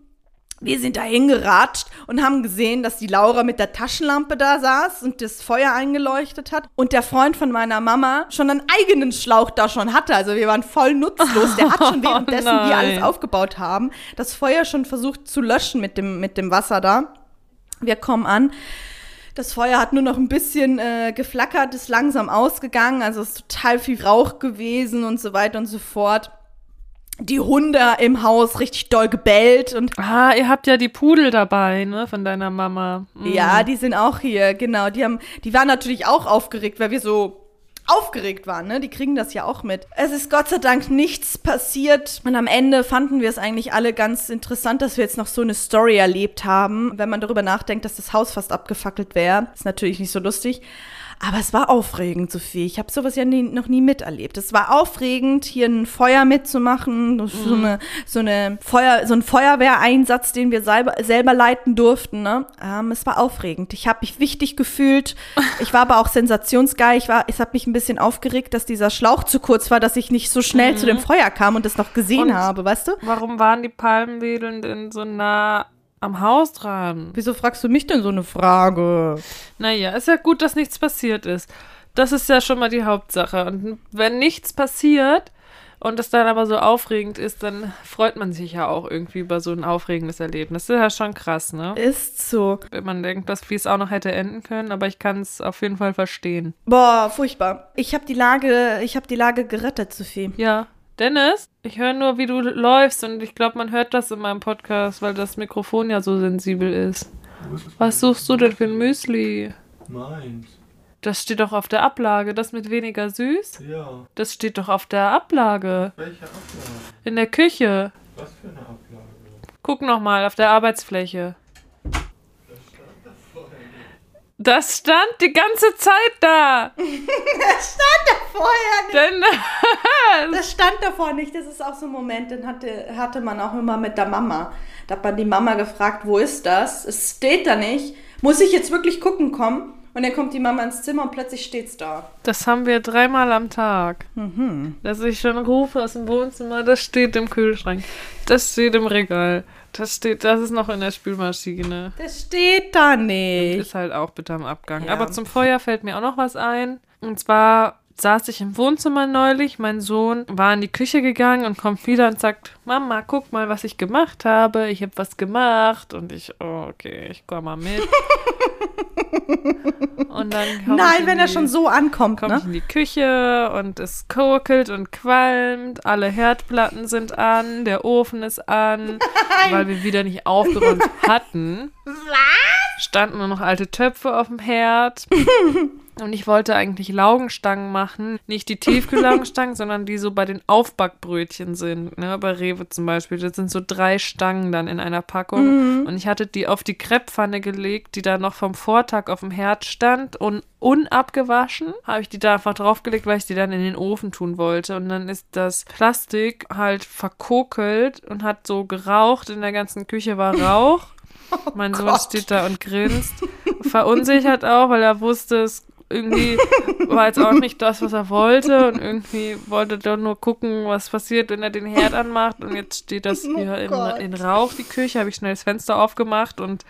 Wir sind da hingeratscht und haben gesehen, dass die Laura mit der Taschenlampe da saß und das Feuer eingeleuchtet hat und der Freund von meiner Mama schon einen eigenen Schlauch da schon hatte. Also wir waren voll nutzlos. Der hat schon <laughs> währenddessen Oh wir alles aufgebaut haben, das Feuer schon versucht zu löschen mit dem, mit dem Wasser da. Wir kommen an. Das Feuer hat nur noch ein bisschen äh, geflackert, ist langsam ausgegangen, also es ist total viel Rauch gewesen und so weiter und so fort. Die Hunde im Haus richtig doll gebellt und Ah, ihr habt ja die Pudel dabei, ne, von deiner Mama. Mhm. ja, die sind auch hier, genau. Die haben, die waren natürlich auch aufgeregt, weil wir so aufgeregt waren, ne? Die kriegen das ja auch mit. Es ist Gott sei Dank nichts passiert und am Ende fanden wir es eigentlich alle ganz interessant, dass wir jetzt noch so eine Story erlebt haben. Wenn man darüber nachdenkt, dass das Haus fast abgefackelt wäre, ist natürlich nicht so lustig. Aber es war aufregend, Sophie. Ich habe sowas ja nie, noch nie miterlebt. Es war aufregend, hier ein Feuer mitzumachen, so, eine, so, eine Feuer, so ein Feuerwehreinsatz, den wir selber, selber leiten durften. Ne? Ähm, es war aufregend. Ich habe mich wichtig gefühlt. Ich war aber auch sensationsgeil. Ich, war, ich habe mich ein bisschen aufgeregt, dass dieser Schlauch zu kurz war, dass ich nicht so schnell zu dem Feuer kam und das noch gesehen Und- habe, weißt du? Warum waren die Palmwedeln denn so nah am Haus dran? Wieso fragst du mich denn so eine Frage? Naja, ist ja gut, dass nichts passiert ist. Das ist ja schon mal die Hauptsache. Und wenn nichts passiert und es dann aber so aufregend ist, dann freut man sich ja auch irgendwie über so ein aufregendes Erlebnis. Das ist ja schon krass, ne? Ist so. Wenn man denkt, dass wie es auch noch hätte enden können, aber ich kann es auf jeden Fall verstehen. Boah, furchtbar. Ich habe die Lage, ich habe die Lage gerettet, Sophie. Ja. Dennis, ich höre nur, wie du läufst und ich glaube, man hört das in meinem Podcast, weil das Mikrofon ja so sensibel ist. Was suchst du denn für ein Müsli? Meins. Das steht doch auf der Ablage, das mit weniger süß. Ja. Das steht doch auf der Ablage. Welche Ablage? In der Küche. Was für eine Ablage? Guck noch mal auf der Arbeitsfläche. Das stand die ganze Zeit da. <laughs> Vorher nicht. Denn <laughs> Das stand davor nicht. Das ist auch so ein Moment, den hatte, hatte man auch immer mit der Mama. Da hat man die Mama gefragt, wo ist das? Es steht da nicht. Muss ich jetzt wirklich gucken kommen? Und dann kommt die Mama ins Zimmer und plötzlich steht's da. das haben wir dreimal am Tag. Dass ich schon rufe aus dem Wohnzimmer, das steht im Kühlschrank. Das steht im Regal. Das steht, das ist noch in der Spülmaschine. Das steht da nicht. Ist halt auch bitte am Abgang. Ja. Aber zum Feuer fällt mir auch noch was ein. Und zwar saß ich im Wohnzimmer neulich. Mein Sohn war in die Küche gegangen und kommt wieder und sagt: Mama, guck mal, was ich gemacht habe. Ich habe was gemacht. Und ich, oh, okay, ich komme mal mit. <laughs> und dann komm ich Nein, in wenn er die- schon so ankommt, komme ich ne? in die Küche und es kokelt und qualmt, alle Herdplatten sind an, der Ofen ist an, <laughs> weil wir wieder nicht aufgeräumt <laughs> hatten. Standen nur noch alte Töpfe auf dem Herd. Und ich wollte eigentlich Laugenstangen machen. Nicht die Tiefkühllaugenstangen, <laughs> sondern die so bei den Aufbackbrötchen sind. Ne? Bei Rewe zum Beispiel. Das sind so drei Stangen dann in einer Packung. Und ich hatte die auf die Krepppfanne gelegt, die da noch vom Vortag auf dem Herd stand. Und unabgewaschen habe ich die da einfach draufgelegt, weil ich die dann in den Ofen tun wollte. Und dann ist das Plastik halt verkokelt und hat so geraucht. In der ganzen Küche war <laughs> Rauch. Mein Sohn Gott. steht da und grinst. Verunsichert auch, weil er wusste, es irgendwie war jetzt auch nicht das, was er wollte. Und irgendwie wollte er nur gucken, was passiert, wenn er den Herd anmacht. Und jetzt steht das hier in, Gott. in Rauch, die Küche. Habe ich schnell das Fenster aufgemacht und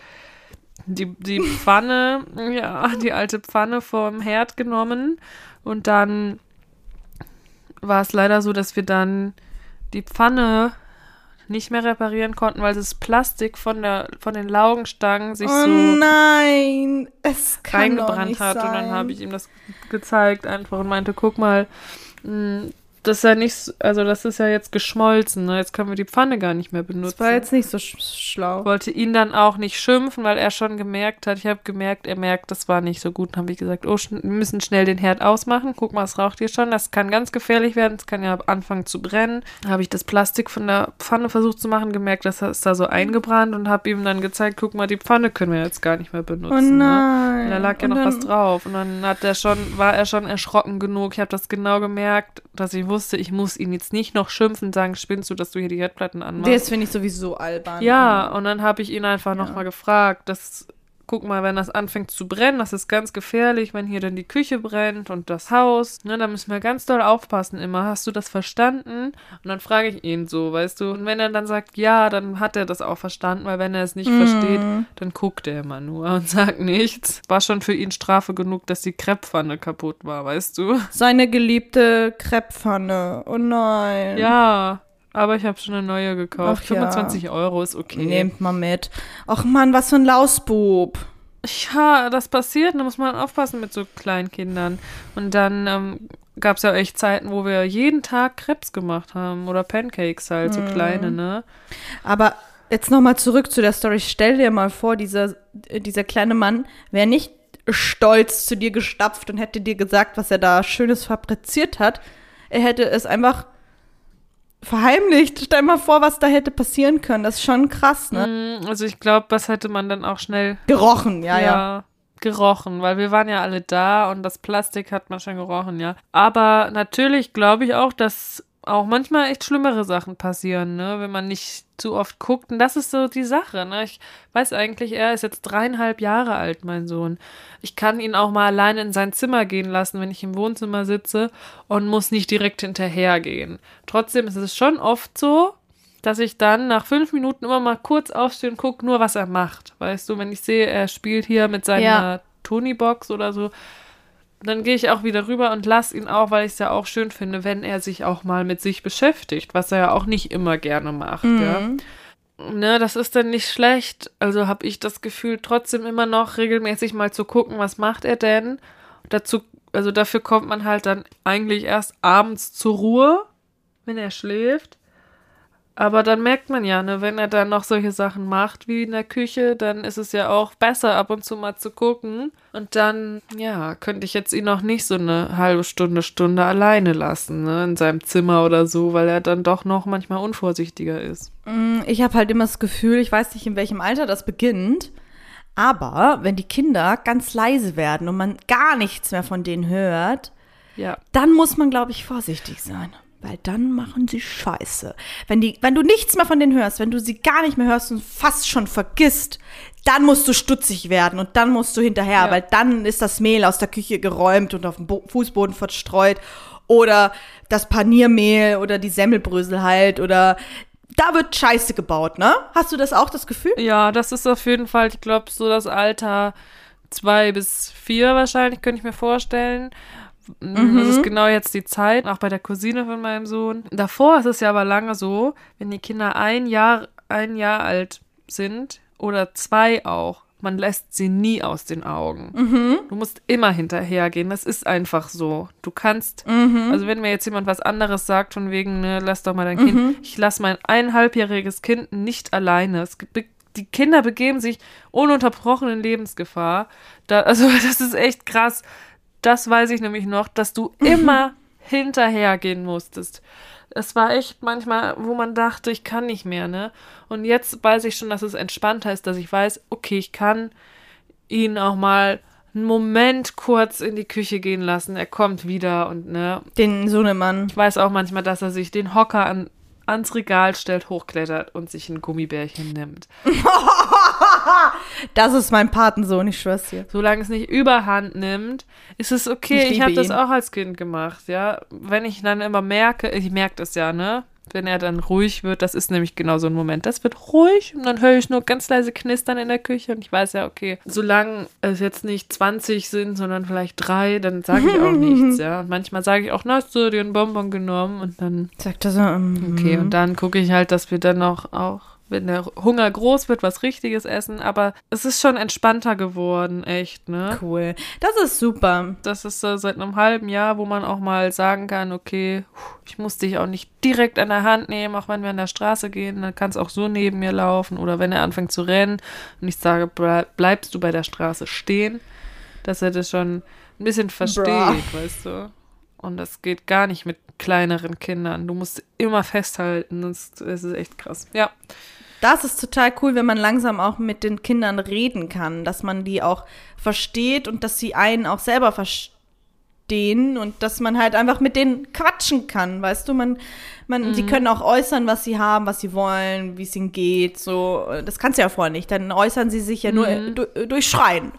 die, die Pfanne, ja, die alte Pfanne vom Herd genommen. Und dann war es leider so, dass wir dann die Pfanne nicht mehr reparieren konnten, weil das Plastik von, der, von den Laugenstangen sich Oh so nein, es kann reingebrannt hat. sein. Und dann habe ich ihm das gezeigt einfach und meinte, guck mal, mh, das ist ja nicht, also das ist ja jetzt geschmolzen, ne? jetzt können wir die Pfanne gar nicht mehr benutzen. Das war jetzt nicht so sch schlau. wollte ihn dann auch nicht schimpfen, weil er schon gemerkt hat, ich habe gemerkt, er merkt, das war nicht so gut. Dann habe ich gesagt, oh, wir müssen schnell den Herd ausmachen. Guck mal, es raucht hier schon. Das kann ganz gefährlich werden. Es kann ja anfangen zu brennen. Da habe ich das Plastik von der Pfanne versucht zu machen, gemerkt, das ist da so eingebrannt und habe ihm dann gezeigt, guck mal, die Pfanne können wir jetzt gar nicht mehr benutzen. Oh Ne? nein. Und da lag ja Und noch dann- was drauf. Und dann hat er schon, war er schon erschrocken genug. Ich habe das genau gemerkt, dass ich wusste, ich muss ihn jetzt nicht noch schimpfen, sagen, spinnst du, dass du hier die Herdplatten anmachst. Das finde ich sowieso albern. Ja, und dann habe ich ihn einfach Ja. nochmal gefragt, dass guck mal, wenn das anfängt zu brennen, das ist ganz gefährlich, wenn hier dann die Küche brennt und das Haus, ne, da müssen wir ganz doll aufpassen immer. Hast du das verstanden? Und dann frage ich ihn so, weißt du, und wenn er dann sagt, ja, dann hat er das auch verstanden, weil wenn er es nicht versteht, dann guckt er immer nur und <laughs> sagt nichts. War schon für ihn Strafe genug, dass die Krepppfanne kaputt war, weißt du? Seine geliebte Krepppfanne. Oh nein. Ja, aber ich habe schon eine neue gekauft. Ach ja. 25 Euro ist okay. Nehmt mal mit. Ach Mann, was für ein Lausbub. Ja, das passiert, da muss man aufpassen mit so kleinen Kindern. Und dann ähm, gab es ja echt Zeiten, wo wir jeden Tag Krebs gemacht haben oder Pancakes halt, so kleine, ne? Aber jetzt nochmal zurück zu der Story. Stell dir mal vor, dieser, dieser kleine Mann wäre nicht stolz zu dir gestapft und hätte dir gesagt, was er da Schönes fabriziert hat. Er hätte es einfach verheimlicht. Stell mal vor, was da hätte passieren können. Das ist schon krass, ne? Mm, Also ich glaube, das hätte man dann auch schnell Gerochen, ja, ja. gerochen, weil wir waren ja alle da und das Plastik hat man schon gerochen, ja. Aber natürlich glaube ich auch, dass auch manchmal echt schlimmere Sachen passieren, ne, wenn man nicht zu oft guckt. Und das ist so die Sache, ne. Ich weiß eigentlich, er ist jetzt dreieinhalb Jahre alt, mein Sohn. Ich kann ihn auch mal alleine in sein Zimmer gehen lassen, wenn ich im Wohnzimmer sitze und muss nicht direkt hinterhergehen. Trotzdem ist es schon oft so, dass ich dann nach fünf Minuten immer mal kurz aufstehe und gucke, nur was er macht. Weißt du, wenn ich sehe, er spielt hier mit seiner Ja. Tony-Box oder so, dann gehe ich auch wieder rüber und lasse ihn auch, weil ich es ja auch schön finde, wenn er sich auch mal mit sich beschäftigt, was er ja auch nicht immer gerne macht, ja. Ne, das ist dann nicht schlecht. Also habe ich das Gefühl, trotzdem immer noch regelmäßig mal zu gucken, was macht er denn? Dazu, also dafür kommt man halt dann eigentlich erst abends zur Ruhe, wenn er schläft. Aber dann merkt man ja, ne, wenn er dann noch solche Sachen macht wie in der Küche, dann ist es ja auch besser, ab und zu mal zu gucken. Und dann, ja, könnte ich jetzt ihn noch nicht so eine halbe Stunde, Stunde alleine lassen, ne, in seinem Zimmer oder so, weil er dann doch noch manchmal unvorsichtiger ist. Mm, Ich habe halt immer das Gefühl, ich weiß nicht, in welchem Alter das beginnt, aber wenn die Kinder ganz leise werden und man gar nichts mehr von denen hört, Ja. dann muss man, glaube ich, vorsichtig sein. Weil dann machen sie Scheiße. Wenn, die, wenn du nichts mehr von denen hörst, wenn du sie gar nicht mehr hörst und fast schon vergisst, dann musst du stutzig werden und dann musst du hinterher, Ja. weil dann ist das Mehl aus der Küche geräumt und auf dem Bo Fußboden verstreut oder das Paniermehl oder die Semmelbrösel halt oder da wird Scheiße gebaut, ne? Hast du das auch das Gefühl? Ja, das ist auf jeden Fall, ich glaube, so das Alter zwei bis vier wahrscheinlich, könnte ich mir vorstellen. Das ist genau jetzt die Zeit, auch bei der Cousine von meinem Sohn. Davor ist es ja aber lange so, wenn die Kinder ein Jahr, ein Jahr alt sind oder zwei auch, man lässt sie nie aus den Augen. Du musst immer hinterhergehen. Das ist einfach so. Du kannst, also wenn mir jetzt jemand was anderes sagt, von wegen, ne, lass doch mal dein Kind, ich lass mein eineinhalbjähriges Kind nicht alleine. Es gibt die Kinder begeben sich ununterbrochen in Lebensgefahr. Da, also <laughs> das ist echt krass. Das weiß ich nämlich noch, dass du immer hinterhergehen musstest. Es war echt manchmal, wo man dachte, ich kann nicht mehr, ne? Und jetzt weiß ich schon, dass es entspannter ist, dass ich weiß, okay, ich kann ihn auch mal einen Moment kurz in die Küche gehen lassen. Er kommt wieder und ne, Den Sohnemann. ich weiß auch manchmal, dass er sich den Hocker an, ans Regal stellt, hochklettert und sich ein Gummibärchen nimmt. <laughs> Das ist mein Patensohn, ich schwör's dir. Solange es nicht überhand nimmt, ist es okay. Ich Ich, habe das auch als Kind gemacht, ja. Wenn ich dann immer merke, ich merke das ja, ne? Wenn er dann ruhig wird, das ist nämlich genau so ein Moment. Das wird ruhig und dann höre ich nur ganz leise Knistern in der Küche und ich weiß ja, okay, solange es jetzt nicht 20 sind, sondern vielleicht drei, dann sage ich auch <laughs> nichts, ja. Und manchmal sage ich auch, na, hast du dir einen Bonbon genommen und dann Sagt er so, ähm, Okay, und dann gucke ich halt, dass wir dann noch auch, wenn der Hunger groß wird, was Richtiges essen. Aber es ist schon entspannter geworden, echt, ne? cool. Das ist super. Das ist so seit einem halben Jahr, wo man auch mal sagen kann, okay, ich muss dich auch nicht direkt an der Hand nehmen, auch wenn wir an der Straße gehen, dann kann es auch so neben mir laufen. Oder wenn er anfängt zu rennen und ich sage, ble- bleibst du bei der Straße stehen, dass er das schon ein bisschen versteht, Bra. weißt du? Und das geht gar nicht mit kleineren Kindern. Du musst immer festhalten. Das ist echt krass. Ja. Das ist total cool, wenn man langsam auch mit den Kindern reden kann, dass man die auch versteht und dass sie einen auch selber verstehen. und dass man halt einfach mit denen quatschen kann, weißt du, man, man, Mhm. sie können auch äußern, was sie haben, was sie wollen, wie es ihnen geht, so, das kannst du ja vorher nicht, dann äußern sie sich ja nur Mhm. du, durch Schreien.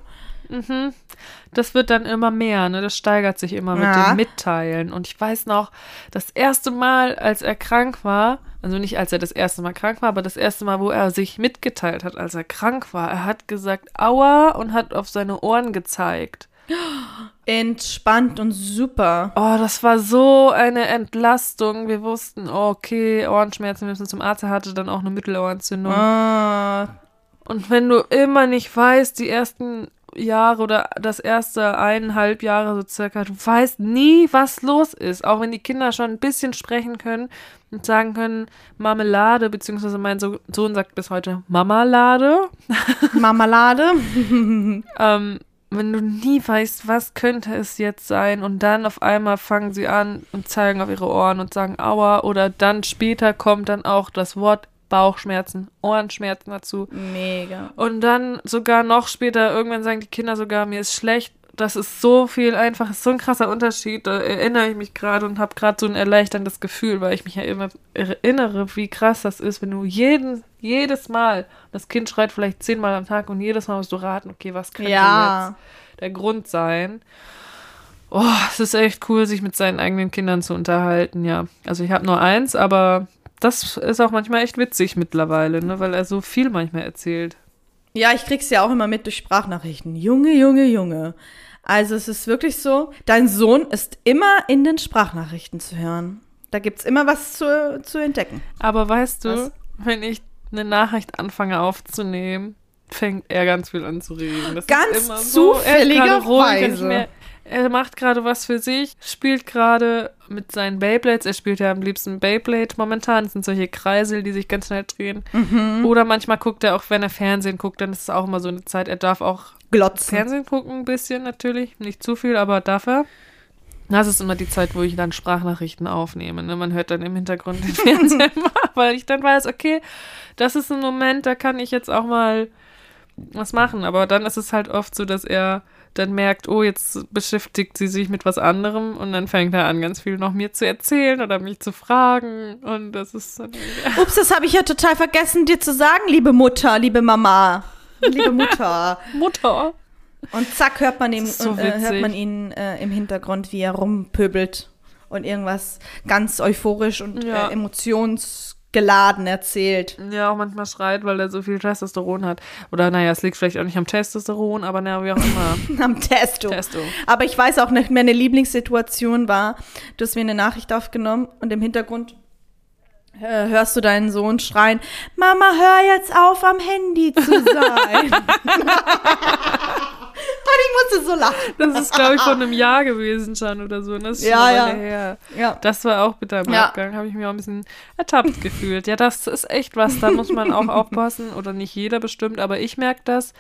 Das wird dann immer mehr, ne? Das steigert sich immer mit Ja. dem Mitteilen. Und ich weiß noch, das erste Mal, als er krank war, also nicht als er das erste Mal krank war, aber das erste Mal, wo er sich mitgeteilt hat, als er krank war, er hat gesagt, aua und hat auf seine Ohren gezeigt. Entspannt und super. Oh, das war so eine Entlastung. Wir wussten, oh, okay, Ohrenschmerzen, wir müssen zum Arzt. Er hatte dann auch eine Mittelohrentzündung. Ah, Und wenn du immer nicht weißt, die ersten Jahre oder das erste eineinhalb Jahre so circa, du weißt nie, was los ist. Auch wenn die Kinder schon ein bisschen sprechen können und sagen können, Marmelade, beziehungsweise mein So- Sohn sagt bis heute Mamalade. <laughs> Marmelade. <laughs> Ähm, wenn du nie weißt, was könnte es jetzt sein und dann auf einmal fangen sie an und zeigen auf ihre Ohren und sagen Aua oder dann später kommt dann auch das Wort Bauchschmerzen, Ohrenschmerzen dazu. Mega. Und dann sogar noch später, irgendwann sagen die Kinder sogar, mir ist schlecht. Das ist so viel einfach, ist so ein krasser Unterschied. Da erinnere ich mich gerade und habe gerade so ein erleichterndes Gefühl, weil ich mich ja immer erinnere, wie krass das ist, wenn du jeden, jedes Mal, das Kind schreit vielleicht zehnmal am Tag und jedes Mal musst du raten, okay, was könnte Ja. jetzt der Grund sein? Oh, es ist echt cool, sich mit seinen eigenen Kindern zu unterhalten, ja. Also ich habe nur eins, aber das ist auch manchmal echt witzig mittlerweile, ne, weil er so viel manchmal erzählt. Ja, ich krieg's ja auch immer mit durch Sprachnachrichten. Junge, Junge, Junge. Also es ist wirklich so, dein Sohn ist immer in den Sprachnachrichten zu hören. Da gibt's immer was zu, zu entdecken. Aber weißt du, Was? wenn ich eine Nachricht anfange aufzunehmen, fängt er ganz viel an zu reden. Das Ganz ist gerade zufälligerweise. Er macht gerade was für sich, spielt gerade mit seinen Beyblades. Er spielt ja am liebsten Beyblade momentan. Das sind solche Kreisel, die sich ganz schnell drehen. Mhm. Oder manchmal guckt er auch, wenn er Fernsehen guckt, dann ist es auch immer so eine Zeit. Er darf auch Glotzen. Fernsehen gucken, ein bisschen natürlich. Nicht zu viel, aber darf er. Das ist immer die Zeit, wo ich dann Sprachnachrichten aufnehme. Ne? Man hört dann im Hintergrund den <laughs> Fernseher, weil ich dann weiß, okay, das ist ein Moment, da kann ich jetzt auch mal was machen. Aber dann ist es halt oft so, dass er dann merkt, oh, jetzt beschäftigt sie sich mit was anderem und dann fängt er an, ganz viel noch mir zu erzählen oder mich zu fragen. Und das ist dann. Ups, das habe ich ja total vergessen, dir zu sagen, liebe Mutter, liebe Mama. Liebe Mutter. <laughs> Mutter. Und zack, hört man, ihm, so äh, hört man ihn äh, im Hintergrund, wie er rumpöbelt und irgendwas ganz euphorisch und Ja. äh, emotionsgeladen erzählt. Ja, auch manchmal schreit, weil er so viel Testosteron hat. Oder naja, es liegt vielleicht auch nicht am Testosteron, aber naja, wie auch immer. <laughs> Am Testo. Testo. Aber ich weiß auch nicht, meine Lieblingssituation war, du hast mir eine Nachricht aufgenommen und im Hintergrund äh, hörst du deinen Sohn schreien, Mama, hör jetzt auf, am Handy zu sein. <laughs> <laughs> musste so lachen. Das ist, glaube ich, vor <laughs> einem Jahr gewesen schon oder so. Das ist Ja, ja. Her. Ja. Das war auch bitter im Ja. Abgang. Habe ich mich auch ein bisschen ertappt <laughs> gefühlt. Ja, das ist echt was. Da muss man auch aufpassen. Oder nicht jeder bestimmt, aber ich merke das.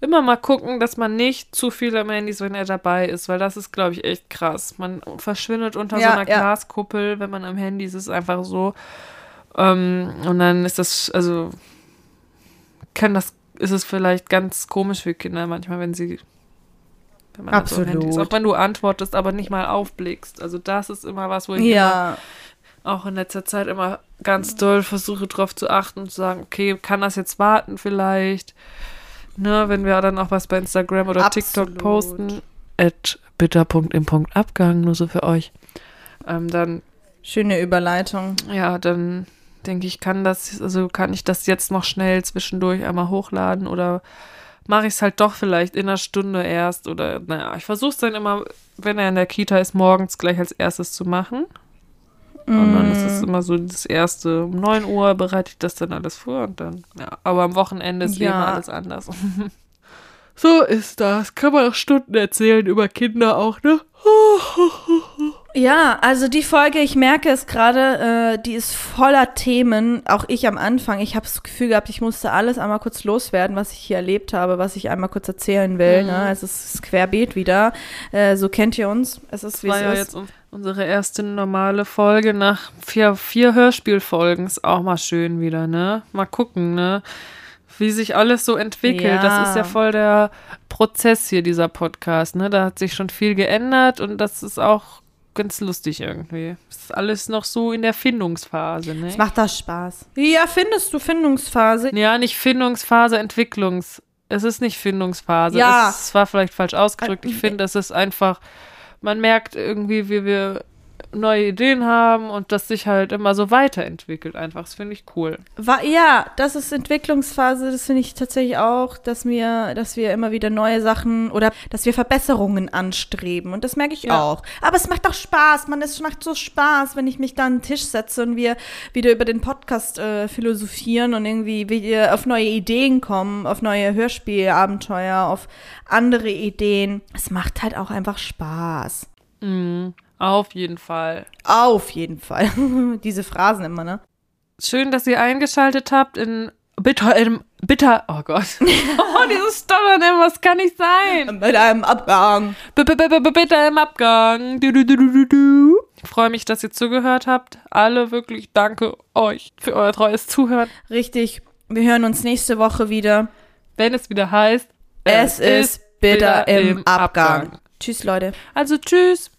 Immer mal gucken, dass man nicht zu viel am Handy ist, wenn er dabei ist, weil das ist, glaube ich, echt krass. Man verschwindet unter Ja, so einer ja. Glaskuppel, wenn man am Handy ist, ist einfach so. Ähm, und dann ist das, also kann das, ist es vielleicht ganz komisch für Kinder manchmal, wenn sie wenn man so am Handy. Absolut. Auch wenn du antwortest, aber nicht mal aufblickst. Also das ist immer was, wo ich Ja, auch in letzter Zeit immer ganz doll versuche drauf zu achten und zu sagen, okay, kann das jetzt warten vielleicht? Ne, wenn wir dann auch was bei Instagram oder TikTok Absolut. posten, at bitter.im.abgang, nur so für euch, ähm, dann schöne Überleitung. ja, dann denke ich, kann das, also kann ich das jetzt noch schnell zwischendurch einmal hochladen oder mache ich es halt doch vielleicht in einer Stunde erst oder naja, ich versuche es dann immer, wenn er in der Kita ist, morgens gleich als erstes zu machen. Und dann ist es Mm. immer so das erste, um 9 Uhr bereite ich das dann alles vor und dann, ja, aber am Wochenende ist Ja. immer alles anders. <laughs> so ist das. Kann man auch Stunden erzählen über Kinder auch, ne? <laughs> Ja, also die Folge, ich merke es gerade, äh, die ist voller Themen. Auch ich am Anfang. Ich habe das Gefühl gehabt, ich musste alles einmal kurz loswerden, was ich hier erlebt habe, was ich einmal kurz erzählen will. Mhm. Ne? Es ist querbeet wieder. Äh, so kennt ihr uns. Es ist wie es ja ist. jetzt un- unsere erste normale Folge nach vier, vier Hörspielfolgen. Ist auch mal schön wieder, ne? Mal gucken, ne? wie sich alles so entwickelt. Das Ja. ist ja voll der Prozess hier, dieser Podcast. Ne? Da hat sich schon viel geändert und das ist auch ganz lustig irgendwie. Es ist alles noch so in der Findungsphase. Ne? Es macht das Spaß. Ja, findest du Findungsphase? Ja, nicht Findungsphase, Entwicklungs. Es ist nicht Findungsphase. Ja. Es war vielleicht falsch ausgedrückt. Ich finde, es ist einfach, man merkt irgendwie, wie wir neue Ideen haben und das sich halt immer so weiterentwickelt einfach. Das finde ich cool. War, ja, das ist Entwicklungsphase, das finde ich tatsächlich auch, dass wir, dass wir immer wieder neue Sachen oder dass wir Verbesserungen anstreben. Und das merke ich Ja. auch. Aber es macht auch Spaß, man, es macht so Spaß, wenn ich mich da an den Tisch setze und wir wieder über den Podcast äh, philosophieren und irgendwie wieder auf neue Ideen kommen, auf neue Hörspielabenteuer, auf andere Ideen. Es macht halt auch einfach Spaß. Mhm. Auf jeden Fall. Auf jeden Fall. <laughs> Diese Phrasen immer, ne? Schön, dass ihr eingeschaltet habt in Bitter im Bitter. Oh Gott. <laughs> Oh, dieses Stottern immer, das kann nicht sein. Mit einem Abgang. B -b -b Bitter im Abgang. Du, du, du, du, du, du. Ich freue mich, dass ihr zugehört habt. Alle wirklich danke euch für euer treues Zuhören. Richtig. Wir hören uns nächste Woche wieder. Wenn es wieder heißt, Es ist bitter im Abgang. Tschüss, Leute. Also tschüss.